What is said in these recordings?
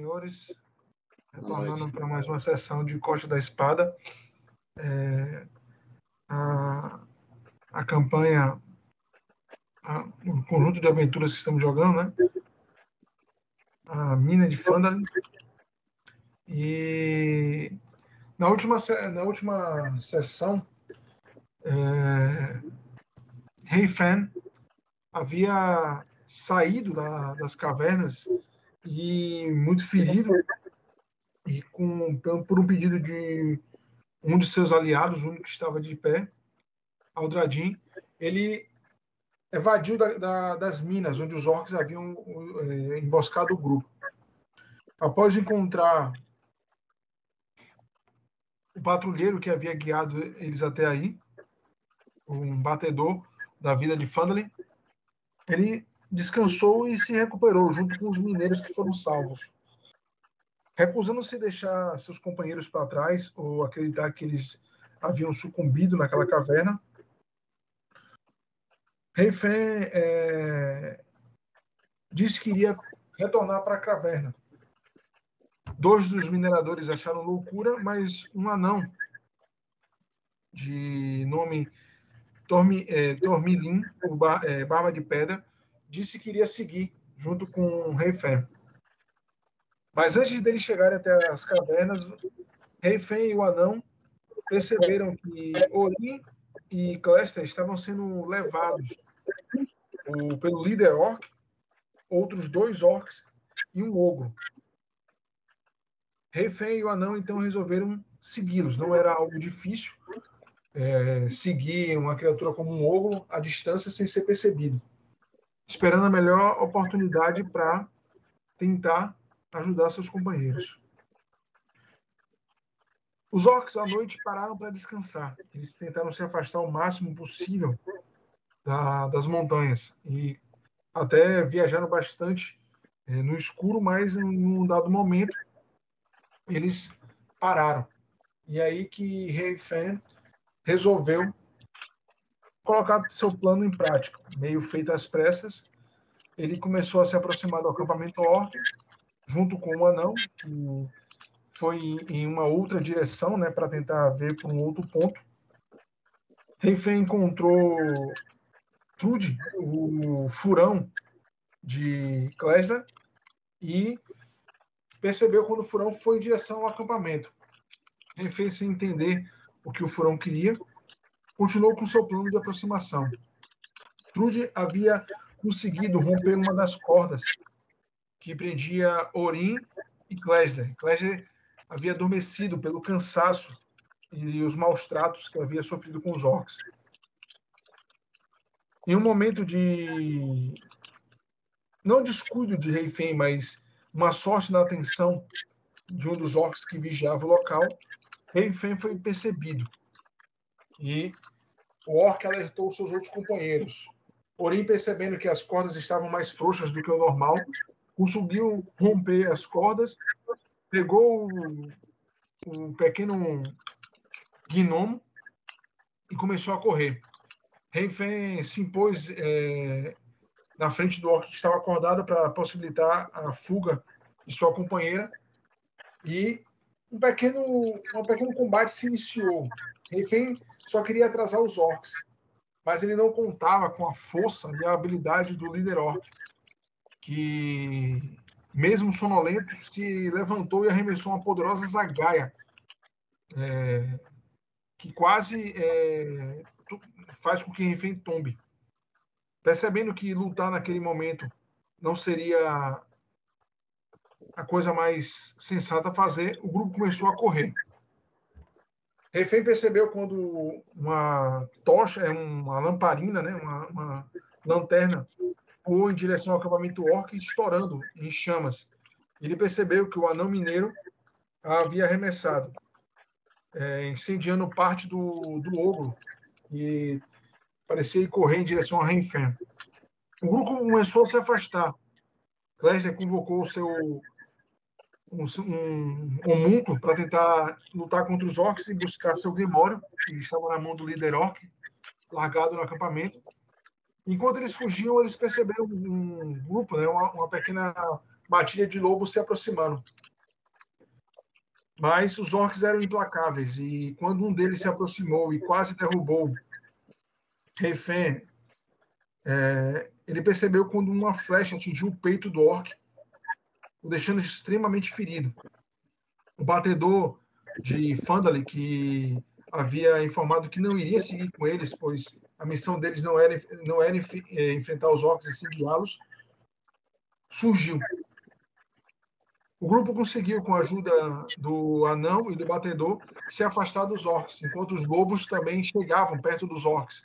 Senhores. Retornando para mais uma sessão de Costa da Espada. É, a, a campanha, a, o conjunto de aventuras que estamos jogando, né? A mina de Fandalin. E na última, na última sessão, é, Rei Fan havia saído da, das cavernas e muito ferido e com por um pedido de um de seus aliados, o único que estava de pé, Aldradin, ele evadiu da, da, das minas onde os orcs haviam é, emboscado o grupo. Após encontrar o patrulheiro que havia guiado eles até aí, um batedor da vida de Fandalin, ele descansou e se recuperou junto com os mineiros que foram salvos. Recusando-se deixar seus companheiros para trás ou acreditar que eles haviam sucumbido naquela caverna, Reifen é, disse que iria retornar para a caverna. Dois dos mineradores acharam loucura, mas um anão de nome Dormi, é, Dormilin, o bar, é, Barba de Pedra, disse que iria seguir junto com o Rei Fem. Mas antes deles chegarem até as cavernas, Rei Fem e o anão perceberam que Orin e Clester estavam sendo levados pelo líder orc, outros dois orcs e um ogro. Rei Fem e o anão então resolveram segui-los. Não era algo difícil é, seguir uma criatura como um ogro à distância sem ser percebido esperando a melhor oportunidade para tentar ajudar seus companheiros. Os orcs à noite pararam para descansar. Eles tentaram se afastar o máximo possível da, das montanhas e até viajaram bastante é, no escuro, mas em um dado momento eles pararam. E aí que Rei Fan resolveu colocar seu plano em prática. Meio feito às pressas, ele começou a se aproximar do acampamento orc, junto com o anão, que foi em uma outra direção, né, para tentar ver por um outro ponto. Reifen encontrou Trude, o furão de Klesler, e percebeu quando o furão foi em direção ao acampamento. Reifen, sem entender o que o furão queria, continuou com seu plano de aproximação. Trude havia conseguido romper uma das cordas que prendia Orin e Klesler. Klesler havia adormecido pelo cansaço e os maus tratos que havia sofrido com os orcs. Em um momento de não descuido de Reifen, mas uma sorte na atenção de um dos orcs que vigiava o local, Reifen foi percebido e o orc alertou seus outros companheiros. Porém, percebendo que as cordas estavam mais frouxas do que o normal, conseguiu romper as cordas, pegou o, pequeno gnomo e começou a correr. Reifen se impôs é, na frente do orc que estava acordado para possibilitar a fuga de sua companheira e um pequeno, um pequeno combate se iniciou. Reifen só queria atrasar os orcs, mas ele não contava com a força e a habilidade do líder orc, que, mesmo sonolento, se levantou e arremessou uma poderosa zagaia, é, que quase é, faz com que Refém tombe. Percebendo que lutar naquele momento não seria a coisa mais sensata a fazer, o grupo começou a correr. Refém percebeu quando uma tocha, é uma lamparina, né, uma, uma lanterna, voou em direção ao acampamento orc, estourando em chamas. Ele percebeu que o anão mineiro havia arremessado, é, incendiando parte do, do ogro, e parecia ir correr em direção a Renfen. O grupo começou a se afastar. Lester convocou o seu um, um para tentar lutar contra os orcs e buscar seu grimório, que estava na mão do líder orc, largado no acampamento. Enquanto eles fugiam, eles perceberam um grupo, né, uma, uma pequena matilha de lobos se aproximando. Mas os orcs eram implacáveis e quando um deles se aproximou e quase derrubou Refém, é, ele percebeu quando uma flecha atingiu o peito do orc, o deixando extremamente ferido. O batedor de Fandali, que havia informado que não iria seguir com eles, pois a missão deles não era, não era é, enfrentar os orcs e sim guiá-los, surgiu. O grupo conseguiu, com a ajuda do anão e do batedor, se afastar dos orcs, enquanto os lobos também chegavam perto dos orcs.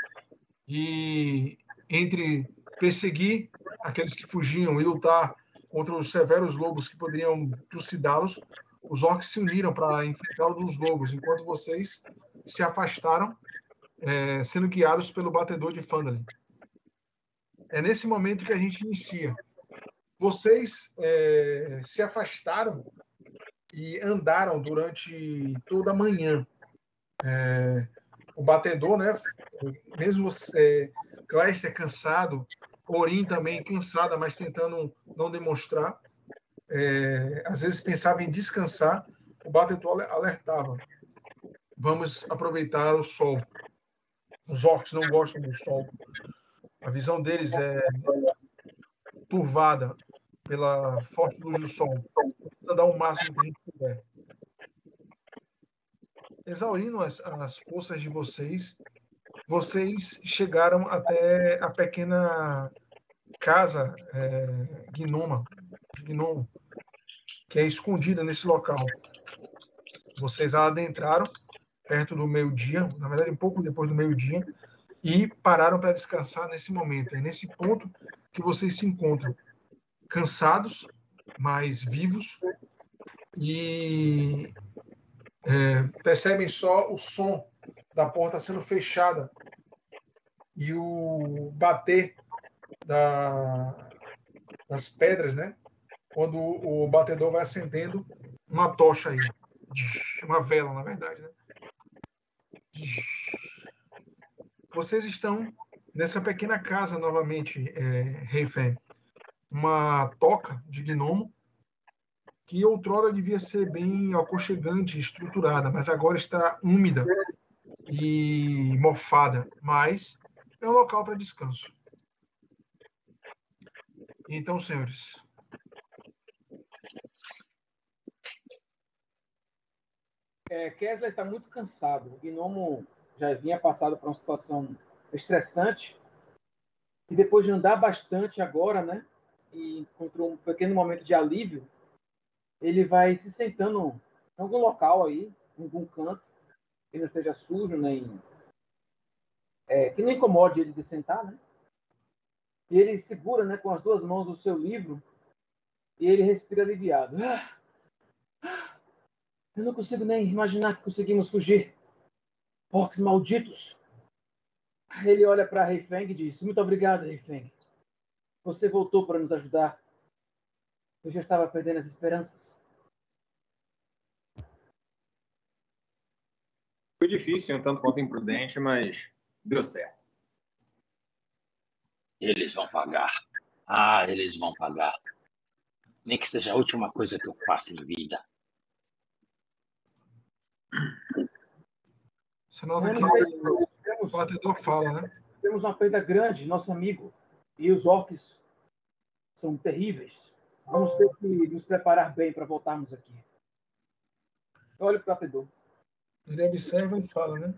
E entre perseguir aqueles que fugiam e lutar contra os severos lobos que poderiam trucidá-los, os orcs se uniram para enfrentar os lobos, enquanto vocês se afastaram, é, sendo guiados pelo batedor de Fandalin. É nesse momento que a gente inicia. Vocês é, se afastaram e andaram durante toda a manhã. É, o batedor, né? Mesmo você, Cleister cansado, Orin também cansada, mas tentando não demonstrar. É, às vezes pensava em descansar, o batedor alertava. Vamos aproveitar o sol. Os orcs não gostam do sol. A visão deles é turvada pela forte luz do sol. Precisa dar o máximo que a gente puder. Exaurindo as, as forças de vocês, vocês chegaram até a pequena casa é, gnoma, gnomo, que é escondida nesse local. Vocês adentraram perto do meio-dia, na verdade, um pouco depois do meio-dia, e pararam para descansar nesse momento. É nesse ponto que vocês se encontram cansados, mas vivos, e é, percebem só o som da porta sendo fechada e o bater da, das pedras, né? Quando o batedor vai acendendo uma tocha aí, uma vela, na verdade, né? Vocês estão nessa pequena casa novamente, é, Reifen. Uma toca de gnomo que outrora devia ser bem aconchegante, estruturada, mas agora está úmida e mofada. Mas é um local para descanso. Então, senhores. É, Kessler está muito cansado. O gnomo já vinha passado por uma situação estressante. E depois de andar bastante agora, né? E encontrou um pequeno momento de alívio, ele vai se sentando em algum local aí, em algum canto, que não esteja sujo, nem. É, que não incomode ele de sentar, né? E ele segura né, com as duas mãos o seu livro e ele respira aliviado. Ah, ah, eu não consigo nem imaginar que conseguimos fugir. Orcs malditos. Ele olha para Reifeng e diz: Muito obrigado, Reifeng. Você voltou para nos ajudar. Eu já estava perdendo as esperanças. Foi difícil, um tanto quanto imprudente, mas deu certo. Eles vão pagar. Ah, eles vão pagar. Nem que seja a última coisa que eu faça em vida. Nota que o batedor fala, né? Temos uma perda grande, nosso amigo. E os orcs são terríveis. Vamos ter que nos preparar bem para voltarmos aqui. Olha para o batedor. Ele observa e fala, né?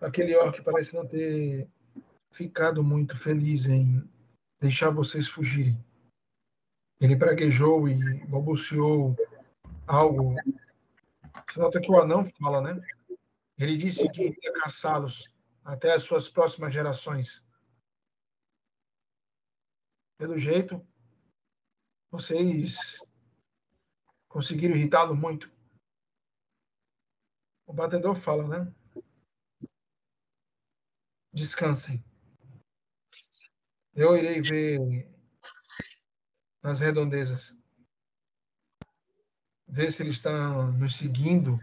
Aquele orc parece não ter ficado muito feliz em deixar vocês fugirem. Ele praguejou e balbuciou algo. Você nota que o anão fala, né? Ele disse que iria caçá-los até as suas próximas gerações. Pelo jeito, vocês conseguiram irritá-lo muito. O batedor fala, né? Descansem. Eu irei ver nas redondezas. Ver se ele está nos seguindo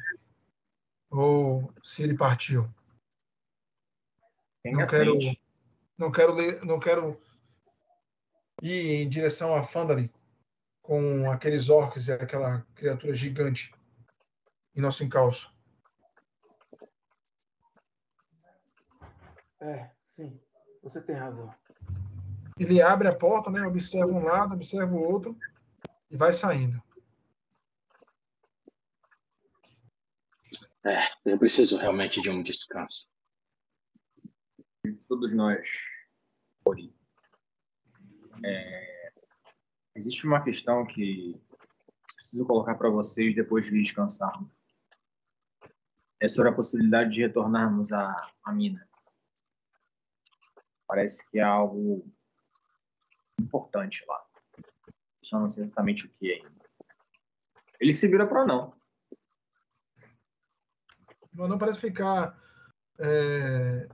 ou se ele partiu. não quero, não quero ler, não quero ir em direção a Fandali com aqueles orcs e aquela criatura gigante em nosso encalço. É, sim. Você tem razão. Ele abre a porta, né? Observa um lado, observa o outro e vai saindo. É, eu preciso realmente de um descanso. Todos nós. Ori. É, existe uma questão que preciso colocar para vocês depois de descansarmos. É sobre a possibilidade de retornarmos à, à mina. Parece que é algo importante lá. Só não sei exatamente o que é ainda. Ele se vira para não. Mas não parece ficar é,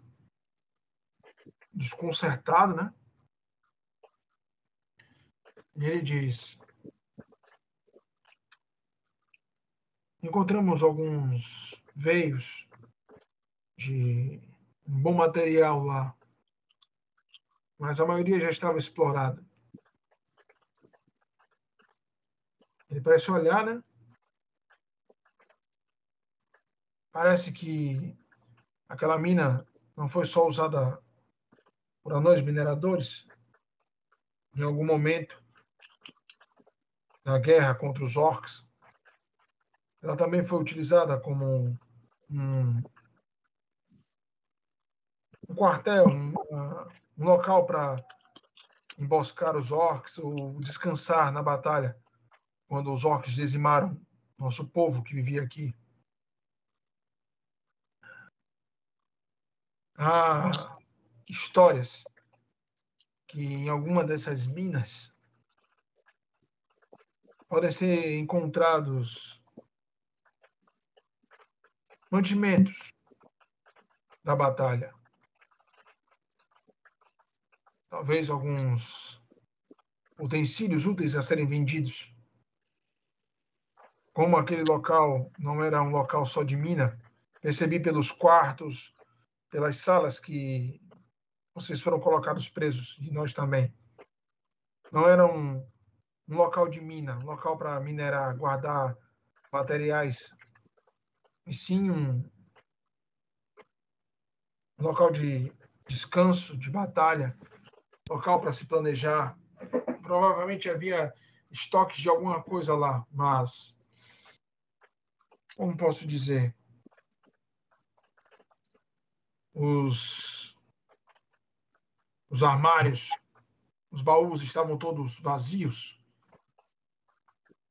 desconcertado, né? E ele diz: Encontramos alguns veios de bom material lá, mas a maioria já estava explorada. Ele parece olhar, né? Parece que aquela mina não foi só usada por anões mineradores. Em algum momento, na guerra contra os orcs, ela também foi utilizada como um, um quartel, um, um local para emboscar os orcs ou descansar na batalha, quando os orcs dizimaram nosso povo que vivia aqui. há histórias que em alguma dessas minas podem ser encontrados mantimentos da batalha. Talvez alguns utensílios úteis a serem vendidos. Como aquele local não era um local só de mina, percebi pelos quartos, pelas salas que vocês foram colocados presos, e nós também. Não era um, um local de mina, um local para minerar, guardar materiais, e sim um, local de descanso, de batalha, local para se planejar. Provavelmente havia estoques de alguma coisa lá, mas como posso dizer? os, os armários, os baús estavam todos vazios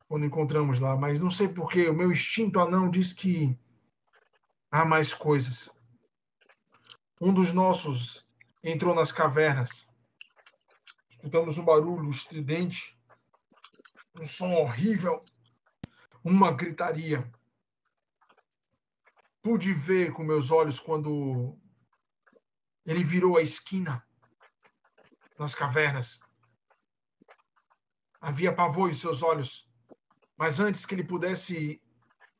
quando encontramos lá, mas não sei porquê, o meu instinto anão diz que há mais coisas. Um dos nossos entrou nas cavernas. Escutamos um barulho estridente, um som horrível, uma gritaria. Pude ver com meus olhos quando ele virou a esquina nas cavernas. Havia pavor em seus olhos, mas antes que ele pudesse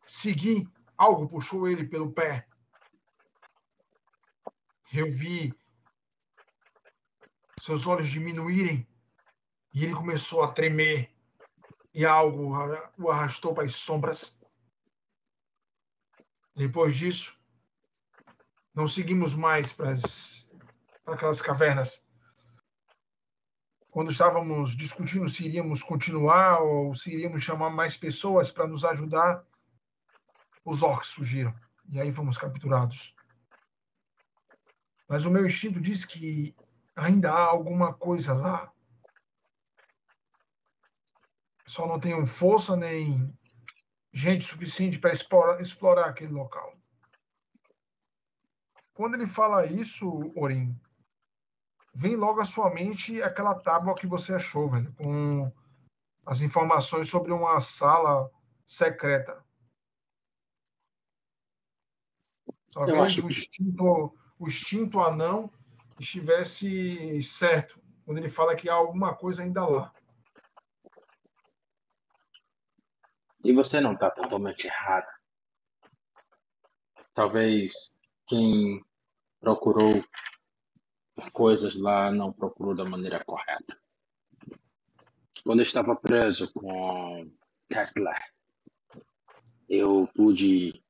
seguir, algo puxou ele pelo pé. Eu vi seus olhos diminuírem e ele começou a tremer e algo o arrastou para as sombras. Depois disso, não seguimos mais para, as, para aquelas cavernas. Quando estávamos discutindo se iríamos continuar ou se iríamos chamar mais pessoas para nos ajudar, os orcs surgiram. E aí fomos capturados. Mas o meu instinto diz que ainda há alguma coisa lá. Só não tenho força nem gente suficiente para explorar, explorar aquele local. Quando ele fala isso, Orim, vem logo à sua mente aquela tábua que você achou, velho, com as informações sobre uma sala secreta. Talvez acho o instinto, o instinto anão estivesse certo quando ele fala que há alguma coisa ainda lá. E você não está totalmente errado. Talvez quem procurou coisas lá não procurou da maneira correta. quando eu estava preso com Kessler, eu pude.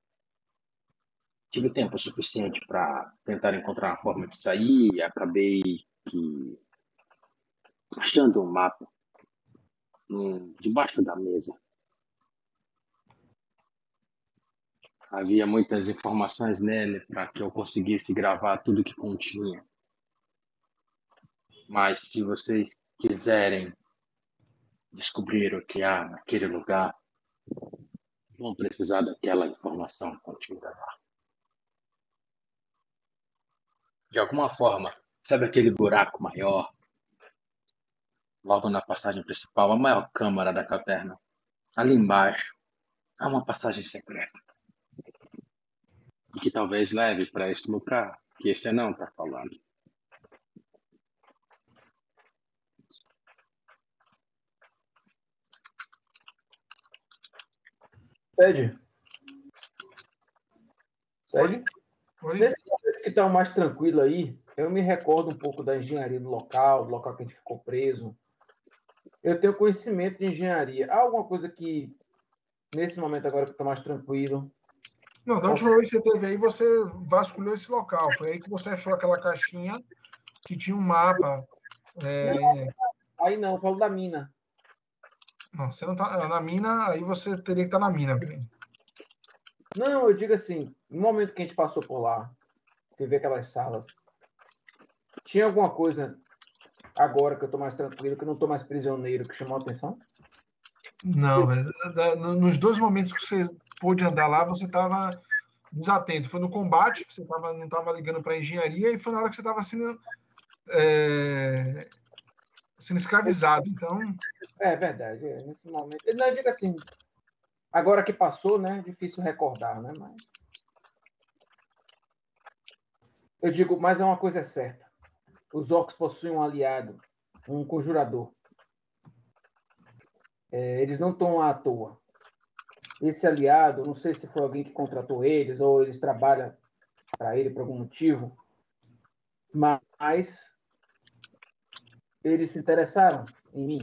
Tive tempo suficiente para tentar encontrar uma forma de sair acabei que achando um mapa um, debaixo da mesa. Havia muitas informações nele para que eu conseguisse gravar tudo que continha. Mas se vocês quiserem descobrir o que há naquele lugar, vão precisar daquela informação contida lá. De alguma forma, sabe aquele buraco maior? Logo na passagem principal, a maior câmara da caverna. Ali embaixo, há uma passagem secreta. E que talvez leve para esse lugar que esse não está falando. Pede. Oi? Nesse momento que está mais tranquilo aí, eu me recordo um pouco da engenharia do local, do local que a gente ficou preso. Eu tenho conhecimento de engenharia. Há alguma coisa que, nesse momento agora que está mais tranquilo... Não, da última vez que você teve aí, você vasculhou esse local. Foi aí que você achou aquela caixinha que tinha um mapa. É... Aí não, eu falo da mina. Não, você não tá na mina, aí você teria que estar tá na mina, velho. Não, eu digo assim, no momento que a gente passou por lá, vê aquelas salas, tinha alguma coisa agora que eu tô mais tranquilo, que eu não tô mais prisioneiro, que chamou a atenção? Não, velho. Nos dois momentos que você pôde andar lá, você estava desatento. Foi no combate, que você tava, não estava ligando para engenharia, e foi na hora que você estava sendo é, sendo escravizado. Então. É verdade, é, nesse momento. Não, eu digo assim, agora que passou, né? É difícil recordar, né? Mas. Eu digo, mas é uma coisa certa. Os orcs possuem um aliado, um conjurador. É, eles não estão à toa. Esse aliado, não sei se foi alguém que contratou eles ou eles trabalham para ele por algum motivo, mas eles se interessaram em mim.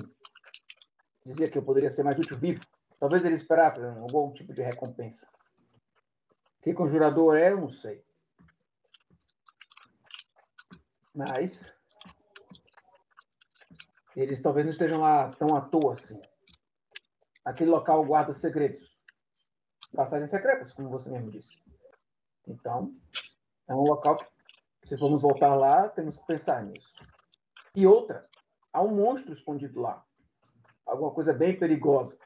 Dizia que eu poderia ser mais útil vivo. Talvez eles esperassem algum tipo de recompensa. Que conjurador é, eu não sei. Mas eles talvez não estejam lá tão à toa assim. Aquele local guarda segredos. Passagens secretas, como você mesmo disse. Então, é um local que, se formos voltar lá, temos que pensar nisso. E outra, há um monstro escondido lá. Alguma coisa bem perigosa.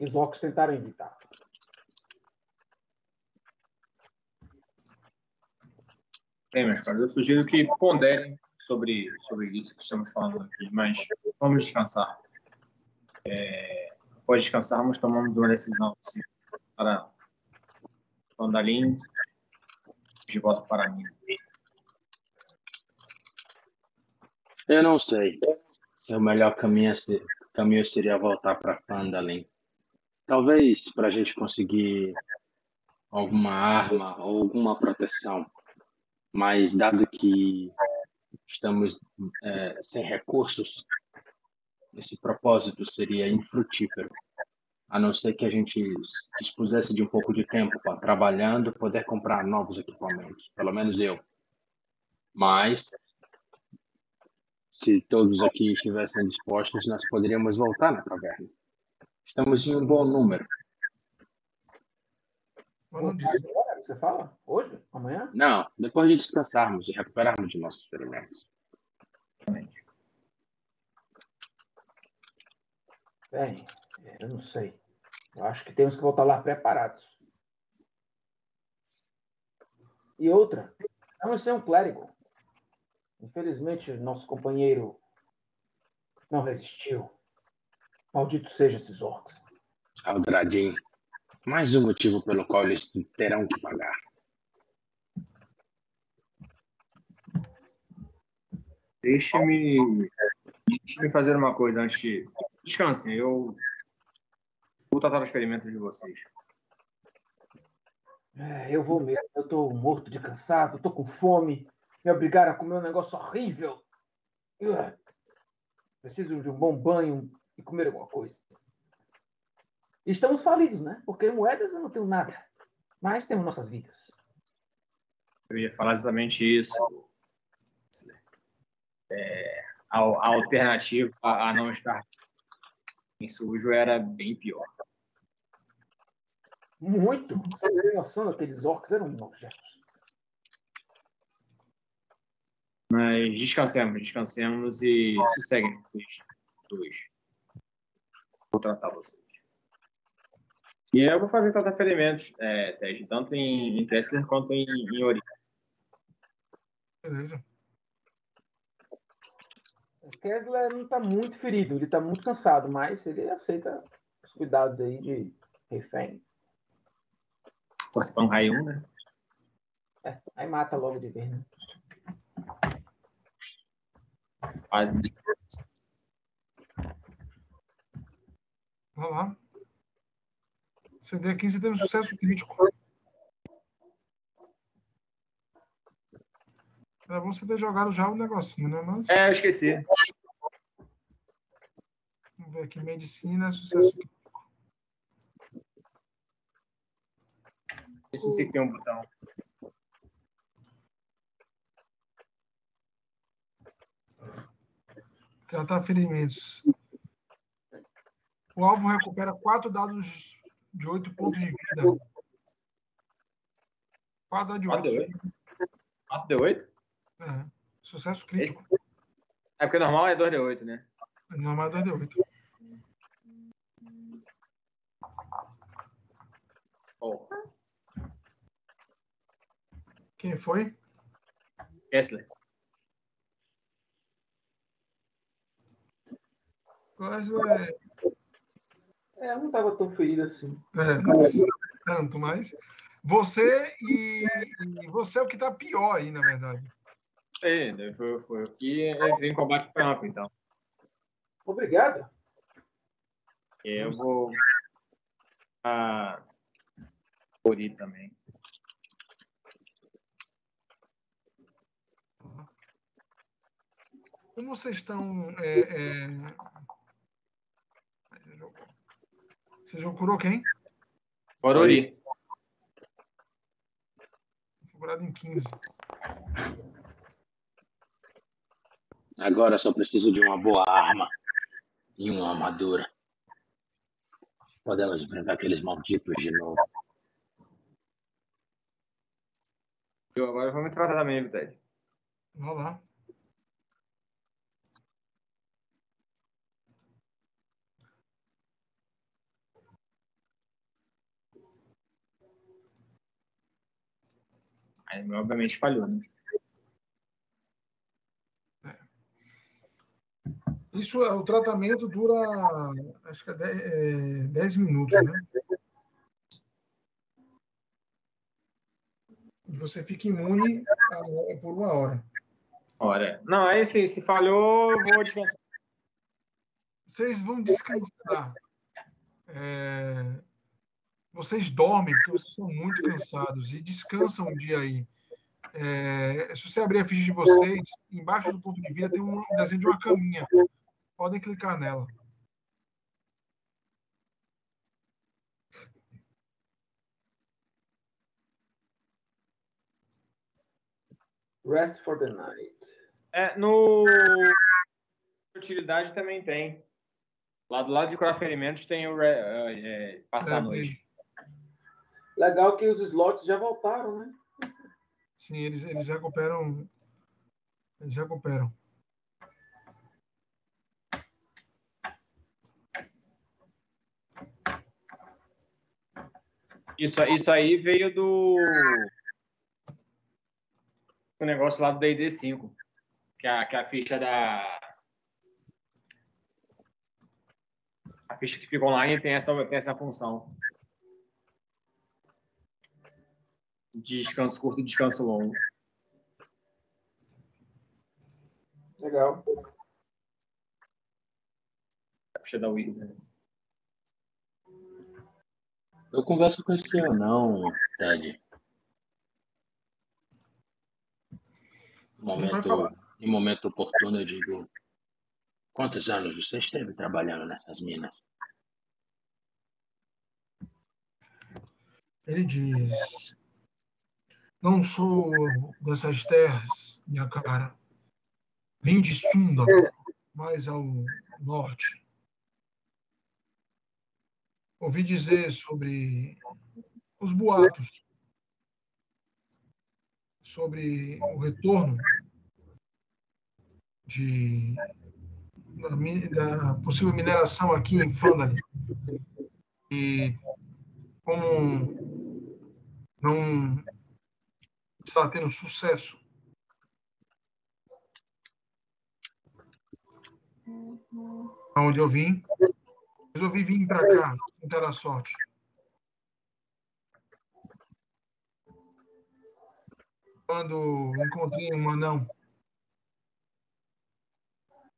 Os orcs tentaram evitar. Bem, meus caros, eu sugiro que ponderem sobre, sobre isso que estamos falando aqui, mas vamos descansar. É, após descansarmos, tomamos uma decisão assim, para Andalim de volta para mim. Eu não sei se o melhor caminho, caminho seria voltar para Fandalin. Talvez para a gente conseguir alguma arma ou alguma proteção. Mas dado que estamos é, sem recursos, esse propósito seria infrutífero. A não ser que a gente dispusesse de um pouco de tempo para trabalhando, poder comprar novos equipamentos. Pelo menos eu. Mas se todos aqui estivessem dispostos, nós poderíamos voltar na caverna. Estamos em um bom número. Você fala? Hoje? Amanhã? Não, depois de descansarmos e recuperarmos de nossos ferimentos. Bem, eu não sei. Eu acho que temos que voltar lá preparados. E outra, vamos ser um clérigo. Infelizmente, nosso companheiro não resistiu. Maldito seja esses orcs. Aldradin, mais um motivo pelo qual eles terão que pagar. Deixe-me deixe fazer uma coisa antes de. Descansem, eu vou tratar o experimento de vocês. É, eu vou mesmo. Eu estou morto de cansado, estou com fome me obrigaram a comer um negócio horrível. Preciso de um bom banho e comer alguma coisa. Estamos falidos, né? Porque moedas eu não tenho nada. Mas temos nossas vidas. Eu ia falar exatamente isso. É, a, a, alternativa a, a, não estar em sujo era bem pior. Muito. Você tem noção daqueles orcs eram nojentos. Mas descansemos, descansemos e sosseguem dois. Vou tratar vocês. E eu vou fazer tratar ferimentos, é, Ted, tanto em, em Kessler quanto em, em Ori. Beleza. O Kessler não está muito ferido, ele está muito cansado, mas ele aceita os cuidados aí de refém. Pode ser um raio, né? É, aí mata logo de vez, né? Faz. Vamos lá. CD aqui você tem um sucesso crítico. Era bom você ter jogado já o negocinho, né? Mas... É, eu esqueci. Vamos ver aqui. Medicina, sucesso crítico. Esse sim tem um botão. Tratar ferimentos. O alvo recupera quatro dados de 8 pontos de vida. 4 de 8. 4 de 8? É. Sucesso crítico. É porque normal é 2 de 8, né? Normal é 2 de 8. Oh. Quem foi? Kessler. Kessler é, não estava tão ferido assim. É, não tanto, mas você e, e você é o que está pior aí, na verdade. É, foi, foi o que entrei em combate campo, então. Obrigado. Eu vou a Ori também. Como vocês estão é, é... Você já curou quem? Orori. Foi curado em 15. Agora só preciso de uma boa arma e uma armadura. Podemos enfrentar aqueles malditos de novo. Eu agora vamos tratar também, Ted. Vamos lá. Aí, obviamente, falhou, né? É. Isso, o tratamento dura, acho que é 10, é, minutos, né? E você fica imune a, por uma hora. Hora. Não, aí se, se falhou, vou descansar. Vocês vão descansar. É, vocês dormem porque vocês são muito cansados e descansam um dia aí. É, se você abrir a ficha de vocês, embaixo do ponto de vida tem um desenho de uma caminha. Podem clicar nela. Rest for the night. É, no utilidade também tem. Lá do lado de curar ferimentos tem o é, é, passar a noite. Legal que os slots já voltaram, né? Sim, eles, eles recuperam. Eles recuperam. Isso, isso aí veio do. O negócio lá do DD 5. Que a, que a ficha da. A ficha que fica online tem essa, tem essa função. Descanso curto e descanso longo. Legal. Puxa da Wizards. Eu converso com esse anão, Ted. Momento, em momento oportuno, eu digo: Quantos anos você esteve trabalhando nessas minas? Ele diz: Não sou dessas terras, minha cara. Vim de Sunda, mais ao norte. Ouvi dizer sobre os boatos, sobre o retorno de, da, da possível mineração aqui em Fandali. E como não está tendo sucesso onde eu vim, resolvi vir para cá, tentar a sorte. Quando encontrei um anão,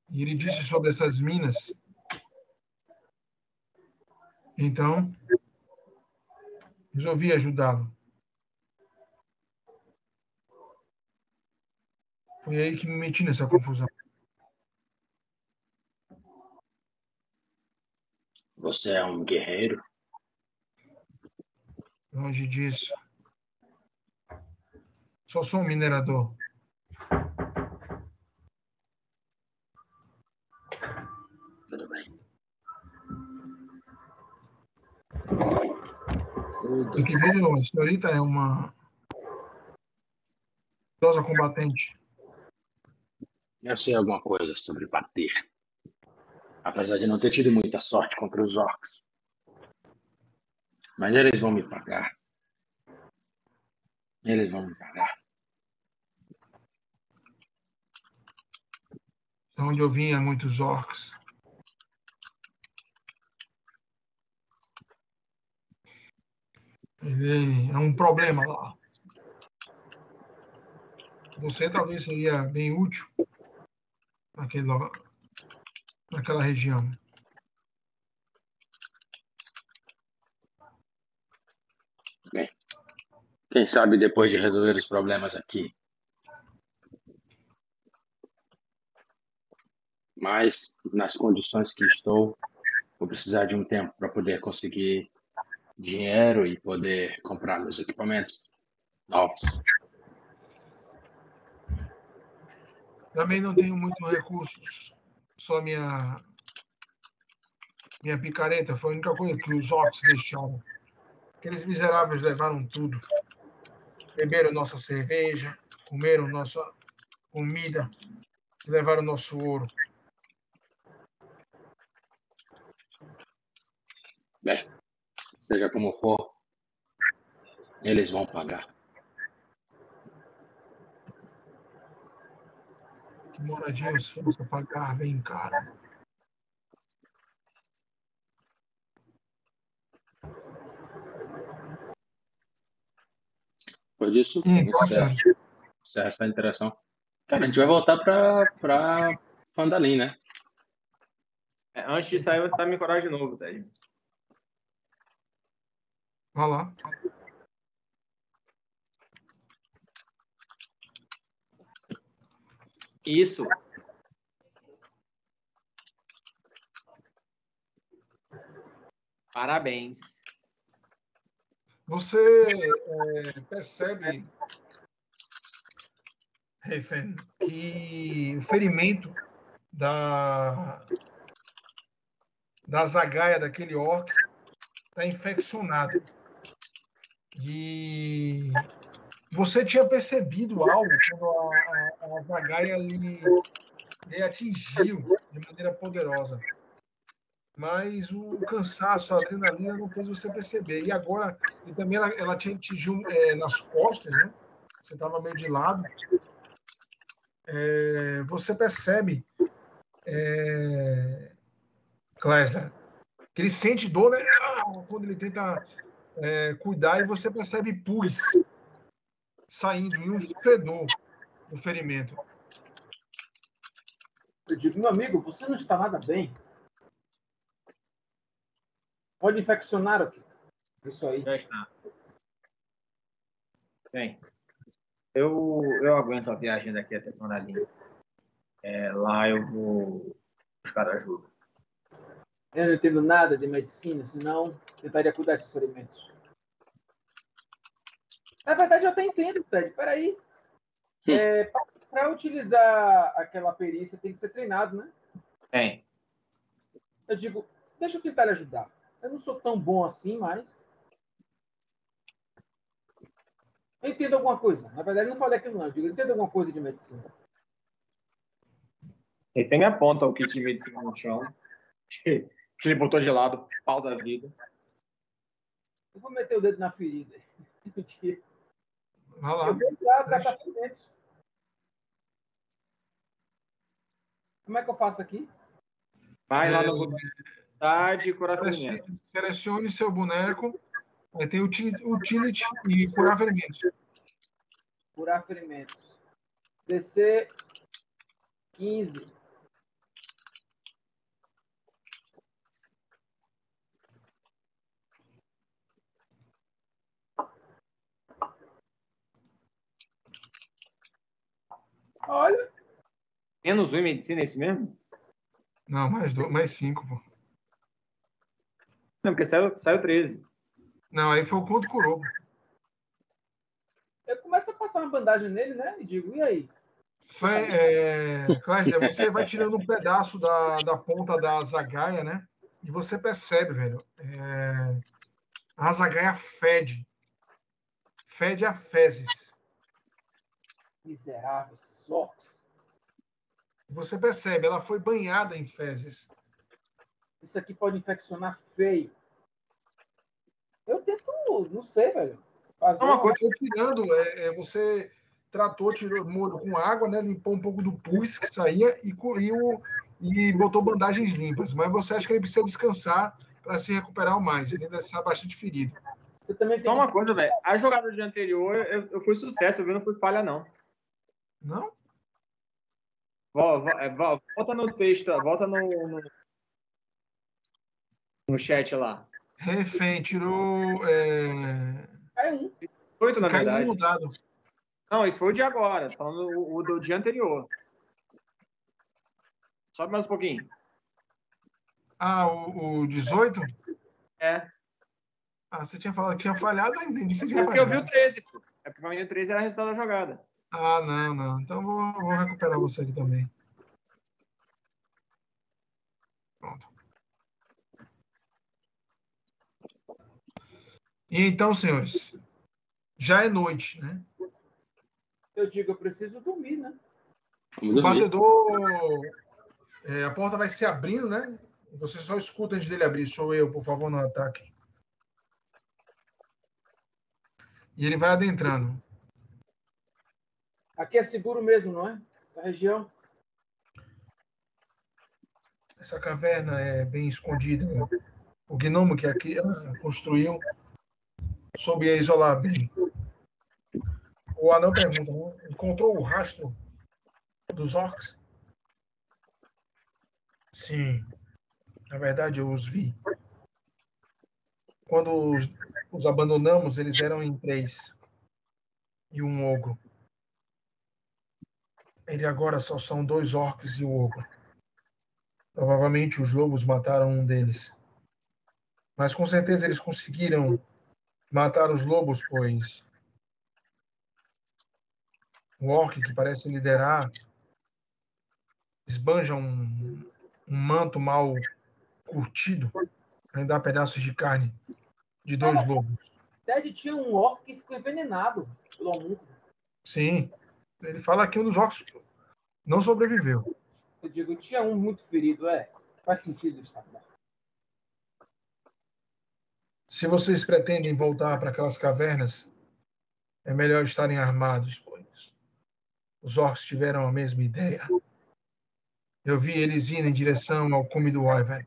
e ele disse sobre essas minas, então resolvi ajudá-lo. Foi aí que me meti nessa confusão. Você é um guerreiro? Longe disso. Só sou um minerador. Tudo bem. O que vejo, a senhorita é uma idosa combatente. Eu sei alguma coisa sobre bater. Apesar de não ter tido muita sorte contra os orcs. Mas eles vão me pagar. Eles vão me pagar. Onde eu vim há muitos orcs. Ele é um problema lá. Você talvez seria bem útil naquele, naquela região. Bem, quem sabe depois de resolver os problemas aqui. Mas, nas condições que estou, vou precisar de um tempo para poder conseguir dinheiro e poder comprar meus equipamentos novos. Também não tenho muitos recursos. Só minha minha picareta foi a única coisa que os orcs deixaram. Aqueles miseráveis levaram tudo. Beberam nossa cerveja, comeram nossa comida, levaram nosso ouro. Bem, seja como for, eles vão pagar. Moradia os fosse pagar bem caro. Depois disso, Hum, encerra, encerra essa interação. Cara, a gente vai voltar pra, pra Fandalim, né? É, antes de sair, eu vou tentar me encorajar de novo, Ted. Vai lá. Isso. Parabéns. Você é, percebe, Reifen, que o ferimento da, da zagaia daquele orc está infeccionado. E você tinha percebido algo quando a, a, a zagaia lhe, lhe atingiu de maneira poderosa mas o cansaço, a adrenalina não fez você perceber. E agora, e também ela, ela te atingiu é, nas costas, né? Você estava meio de lado. É, você percebe, é, Klesler, que ele sente dor né? quando ele tenta é, cuidar e você percebe pus saindo e um fedor do ferimento. Eu digo, meu amigo, você não está nada bem. Pode infeccionar o quê? Isso aí. Já está. Bem, eu, eu aguento a viagem daqui até Tonalina. É, lá eu vou buscar ajuda. Eu não entendo nada de medicina, senão tentaria cuidar desses ferimentos. Na verdade, eu até entendo, Ted. Peraí. É, Para utilizar aquela perícia, tem que ser treinado, né? Tem. Eu digo, deixa eu tentar lhe ajudar. Eu não sou tão bom assim, mas. Eu entendo alguma coisa. Na verdade, eu não falei aquilo, não. Eu digo, eu entendo alguma coisa de medicina. Ele tem minha ponta o kit de medicina no chão. Que, que ele botou de lado, pau da vida. Eu vou meter o dedo na ferida. Vai lá. Ferimentos. Como é que eu faço aqui? Vai lá no e curar ferimentos. Selecione, seu boneco. Aí tem utility e curar ferimentos. Curar ferimentos. DC 15. Olha, Menos um em medicina, é isso mesmo? Não, mais, do, mais cinco, pô. Não, porque saiu, saiu 13. Não, aí foi o quanto curou. eu começo a passar uma bandagem nele, né? E digo, e aí? É, Cláudia, você vai tirando um pedaço da, da ponta da zagaia, né? E você percebe, velho. é, a zagaia fede. Fede a fezes. Miserável, Você percebe, ela foi banhada em fezes. Isso aqui pode infeccionar feio. Eu tento, não sei, velho. Fazer Uma coisa, foi tirando, é, é, você tratou, tirou molho com água, né? Limpou um pouco do pus que saía e, cu- e, botou bandagens limpas. Mas você acha que ele precisa descansar para se recuperar o mais. Ele ainda está bastante ferido. Você também tem Só que uma coisa, velho. A jogada do dia anterior, eu, eu fui sucesso, eu vi, não fui falha, não. Não? Volta no texto, volta no, no, no chat lá. Refém, tirou. É... Cai um. Oito, na Caiu verdade. no dado. Não, esse foi o de agora, tô falando o, o do dia anterior. Sobe mais um pouquinho. Ah, o, o 18? É, Ah, você tinha falado que tinha falhado, eu entendi você tinha é porque eu vi falhado. o 13, pô. É porque pra mim o 13 era o resultado da jogada. Ah, não, não. Então vou, vou recuperar você aqui também. Pronto. E então, senhores, já é noite, né? Eu digo, eu preciso dormir, né? O batedor. é, a porta vai se abrindo, né? Você só escuta antes dele abrir. Sou eu, por favor, não ataque. E ele vai adentrando. Aqui é seguro mesmo, não é? Essa região. Essa caverna é bem escondida. né? O gnomo que aqui construiu soube isolar bem. O anão pergunta: encontrou o rastro dos orcs? Sim, na verdade eu os vi. Quando os, os abandonamos, eles eram em três e um ogro. Ele agora só são dois orcs e o ogro. Provavelmente os lobos mataram um deles. Mas com certeza eles conseguiram matar os lobos, pois o orc que parece liderar esbanja um, um manto mal curtido para dar pedaços de carne de dois lobos. Ted tinha um orc que ficou envenenado pelo homúnculo. Sim, ele fala que um dos orcs não sobreviveu. Eu digo, tinha um muito ferido, é. Faz sentido estar morto. Se vocês pretendem voltar para aquelas cavernas, é melhor estarem armados, pois os orcs tiveram a mesma ideia. Eu vi eles indo em direção ao cume do Wyvern.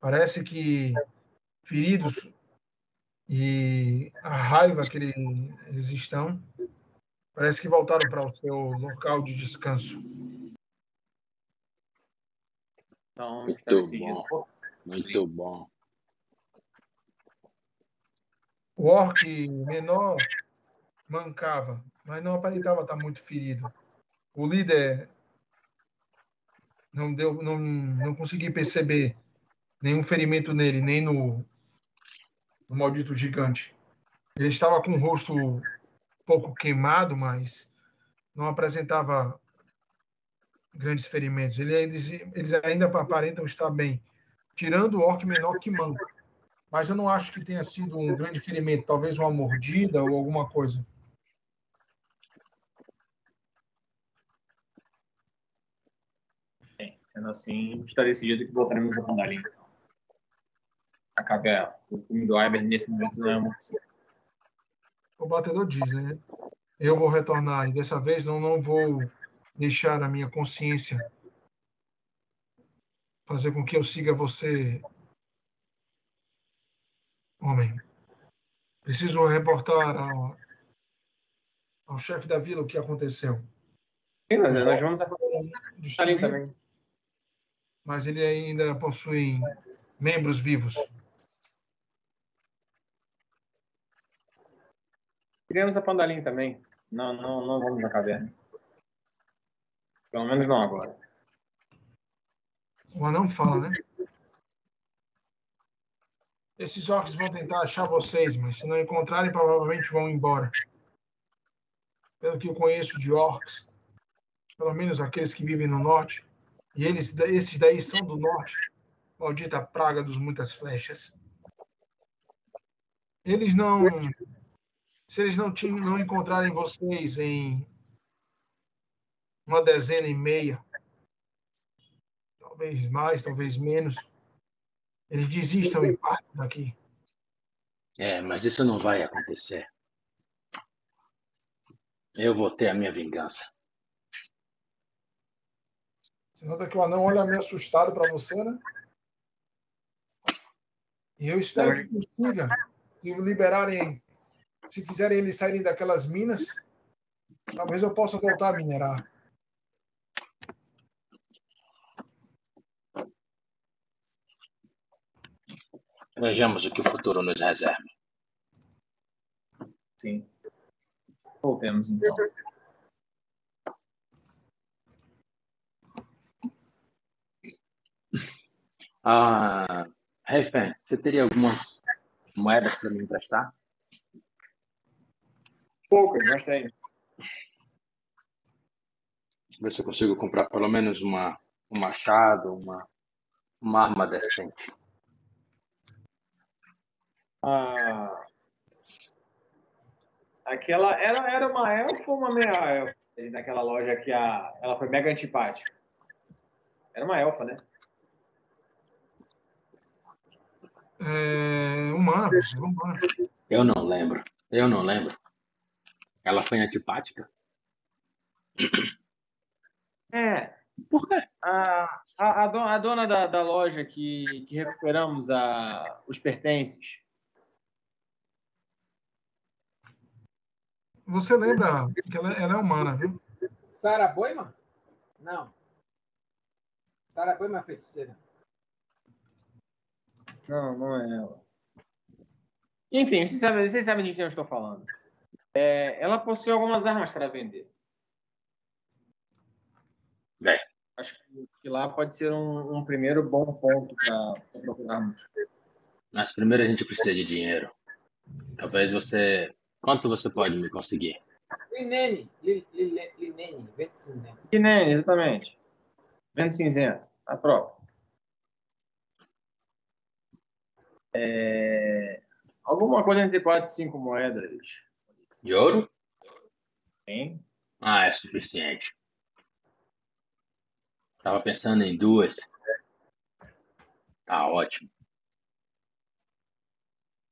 Parece que feridos e a raiva que ele- eles estão, parece que voltaram para o seu local de descanso. Então, Muito bom. Muito bom. O orc menor mancava, mas não aparentava estar muito ferido. O líder não deu, não, não consegui perceber nenhum ferimento nele, nem no, no maldito gigante. Ele estava com o rosto pouco queimado, mas não apresentava grandes ferimentos. Ele, eles, eles ainda aparentam estar bem, tirando o orc menor que manco. Mas eu não acho que tenha sido um grande ferimento, talvez uma mordida ou alguma coisa. Bem, sendo assim, está decidido que voltaremos a Pandalim. Acabe o filme do Iber nesse momento não é uma opção. O batedor diz, né? Eu vou retornar e dessa vez não, não vou deixar a minha consciência fazer com que eu siga você, homem. Preciso reportar ao, ao chefe da vila o que aconteceu. Sim, nós, nós vamos ali também. Mas ele ainda possui membros vivos. Criamos a Pandalim também. Não, não, não vamos na caverna. Pelo menos não agora. O anão fala, né? Esses orcs vão tentar achar vocês, mas se não encontrarem, provavelmente vão embora. Pelo que eu conheço de orcs, pelo menos aqueles que vivem no norte, e eles, esses daí são do norte, maldita praga dos muitas flechas. Eles não. Se eles não, tinham, não encontrarem vocês em uma dezena e meia, talvez mais, talvez menos, eles desistam em parte daqui. É, mas isso não vai acontecer. Eu vou ter a minha vingança. Você nota que o anão olha meio assustado para você, né? E eu espero que consiga liberarem, se fizerem eles saírem daquelas minas, talvez eu possa voltar a minerar. Vejamos o que o futuro nos reserva. Sim. Voltemos então. Ah, Refém, você teria algumas moedas para me emprestar? Poucas, mas tenho. Ver se eu consigo comprar pelo menos uma, um machado, uma, uma arma decente. Ah, aquela ela era uma elfa ou uma meia elfa naquela loja que a, ela foi mega antipática. Era uma elfa, né? É, humana, humana. Eu não lembro. Eu não lembro. Ela foi antipática? É. Por quê? A, a, a, dona, a dona da, da loja que, que recuperamos a, os pertences. Você lembra que ela, ela é humana, viu? Sara Boima? Não. Sara Boima é feiticeira. Não, não é ela. Enfim, vocês sabem, vocês sabem de quem eu estou falando. É, ela possui algumas armas para vender. É. Acho que lá pode ser um, um primeiro bom ponto para procurarmos. Mas primeiro a gente precisa de dinheiro. Talvez você. Quanto você pode me conseguir? Linene, Li- Li- Linene, vento cinzento. Nem, exatamente. Vento cinzento, a própria. É, alguma coisa entre 4 e 5 moedas. De ouro? Tem? Ah, é suficiente. Tava pensando em duas. Tá ótimo.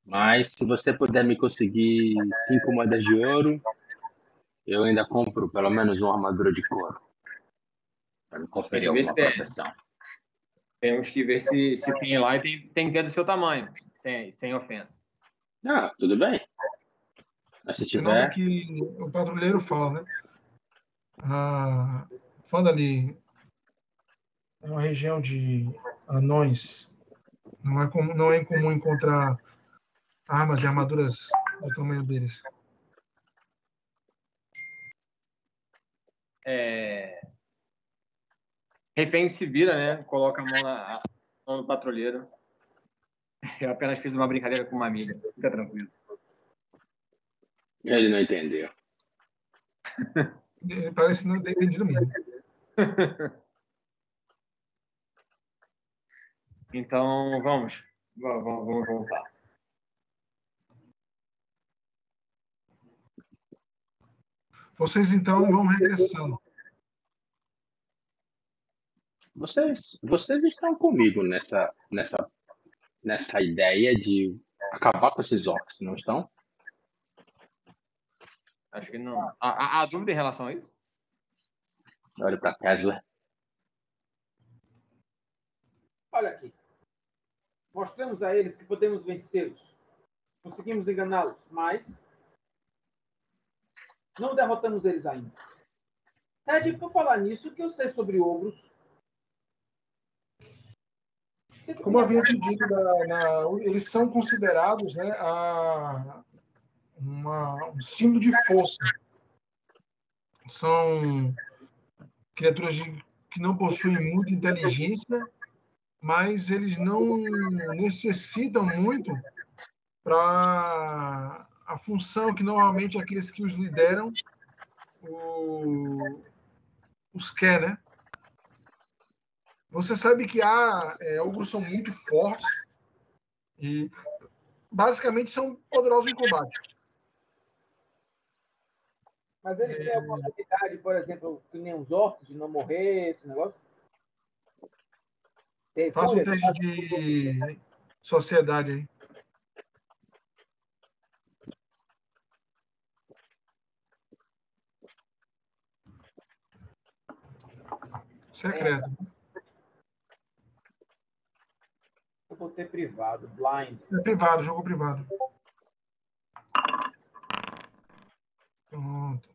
Mas se você puder me conseguir cinco moedas de ouro, eu ainda compro pelo menos uma armadura de couro. Para me conferir ver alguma tem. proteção. Temos que ver se, se tem lá e tem, tem que ter do seu tamanho, sem, sem ofensa. Ah, tudo bem. Mas se tiver. que o patrulheiro fala, né? A Fandali é uma região de anões. Não é, comum, não é incomum encontrar armas e armaduras do tamanho deles. É, Refém se vira, né? Coloca a mão, na, a mão no patrulheiro. Eu apenas fiz uma brincadeira com uma amiga. Fica tranquilo. Ele não entendeu. Ele parece não ter entendido mesmo. Então, vamos. Vamos, vamos voltar. Vocês então vão regressando. Vocês, vocês estão comigo nessa, nessa, nessa ideia de acabar com esses orcs, não estão? Acho que não. Há, há dúvida em relação a isso? Olha para Tesla. Olha aqui. Mostramos a eles que podemos vencê-los. Conseguimos enganá-los, mas não derrotamos eles ainda. Ted, por falar nisso, o que eu sei sobre ogros? Como eu havia te dito, na, na, eles são considerados né, a, uma, um símbolo de força. São criaturas de, que não possuem muita inteligência, mas eles não necessitam muito para a função que normalmente aqueles que os lideram o, os quer, né? Você sabe que há é, alguns são muito fortes e basicamente são poderosos em combate. Mas eles têm alguma habilidade, por exemplo, que nem os orcs, de não morrer, esse negócio? Faça um teste de sociedade aí. Secreto. Eu vou ter privado, blind. É privado, jogo privado. Pronto.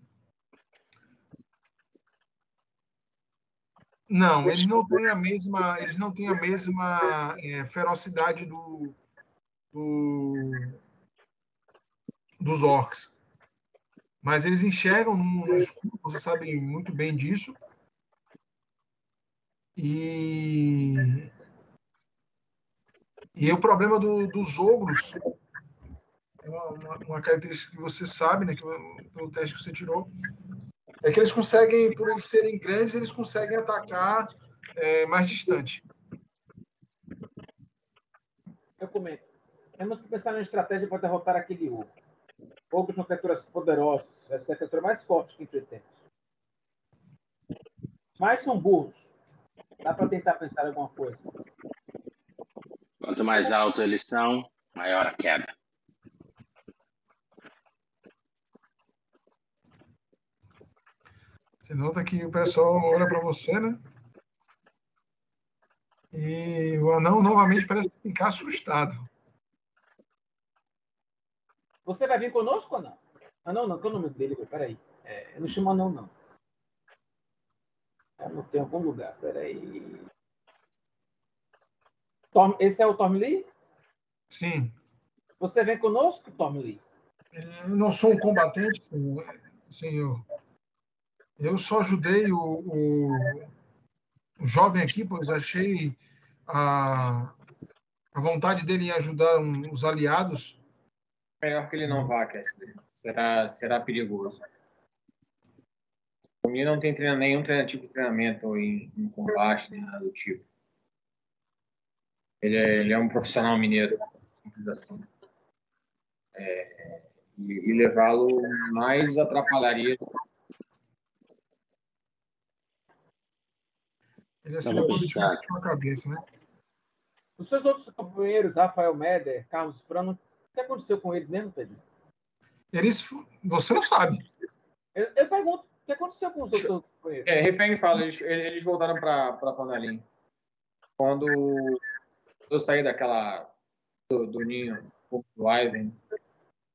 Não, eles não têm a mesma, eles não têm a mesma é, ferocidade do, do, dos orcs. Mas eles enxergam no, no escuro, vocês sabem muito bem disso. E, e o problema do, dos ogros é uma, uma, característica que você sabe, né, que, pelo teste que você tirou, é que eles conseguem, por eles serem grandes, eles conseguem atacar é, mais distante. Eu comento. Temos que pensar na estratégia para derrotar aquele ogro. Ogros são criaturas poderosas. Vai ser a criatura mais forte que enfrentamos. Mas são burros. Dá para tentar pensar em alguma coisa. Quanto mais alto eles são, maior a queda. Você nota que o pessoal olha para você, né? E o anão novamente parece ficar assustado. Você vai vir conosco ou não? Anão não, qual é o nome dele? Peraí. É, eu não chamo anão, não. Anotei em algum lugar, peraí. Tom, esse é o Tom Lee? Sim. Você vem conosco, Tom Lee? Eu não sou um combatente, senhor. Eu só ajudei o, o, o jovem aqui, pois achei a, a vontade dele em ajudar um, os aliados. Melhor que ele não vá, Kessler. Será, será perigoso. O menino não tem treino, nenhum tipo de treinamento em, em combate, nem nada do tipo. Ele é, ele é um profissional mineiro, simples assim. É, e, e levá-lo mais atrapalharia. Ele assim levou de a cabeça, né? Os seus outros companheiros, Rafael Meder, Carlos Frano, o que aconteceu com eles mesmo, Ted? Eles, você não sabe. Eu, eu pergunto, que aconteceu com os outros companheiros? É, Refém fala, eles, eles voltaram para Panelim. Quando eu saí daquela do, do ninho do Ivan,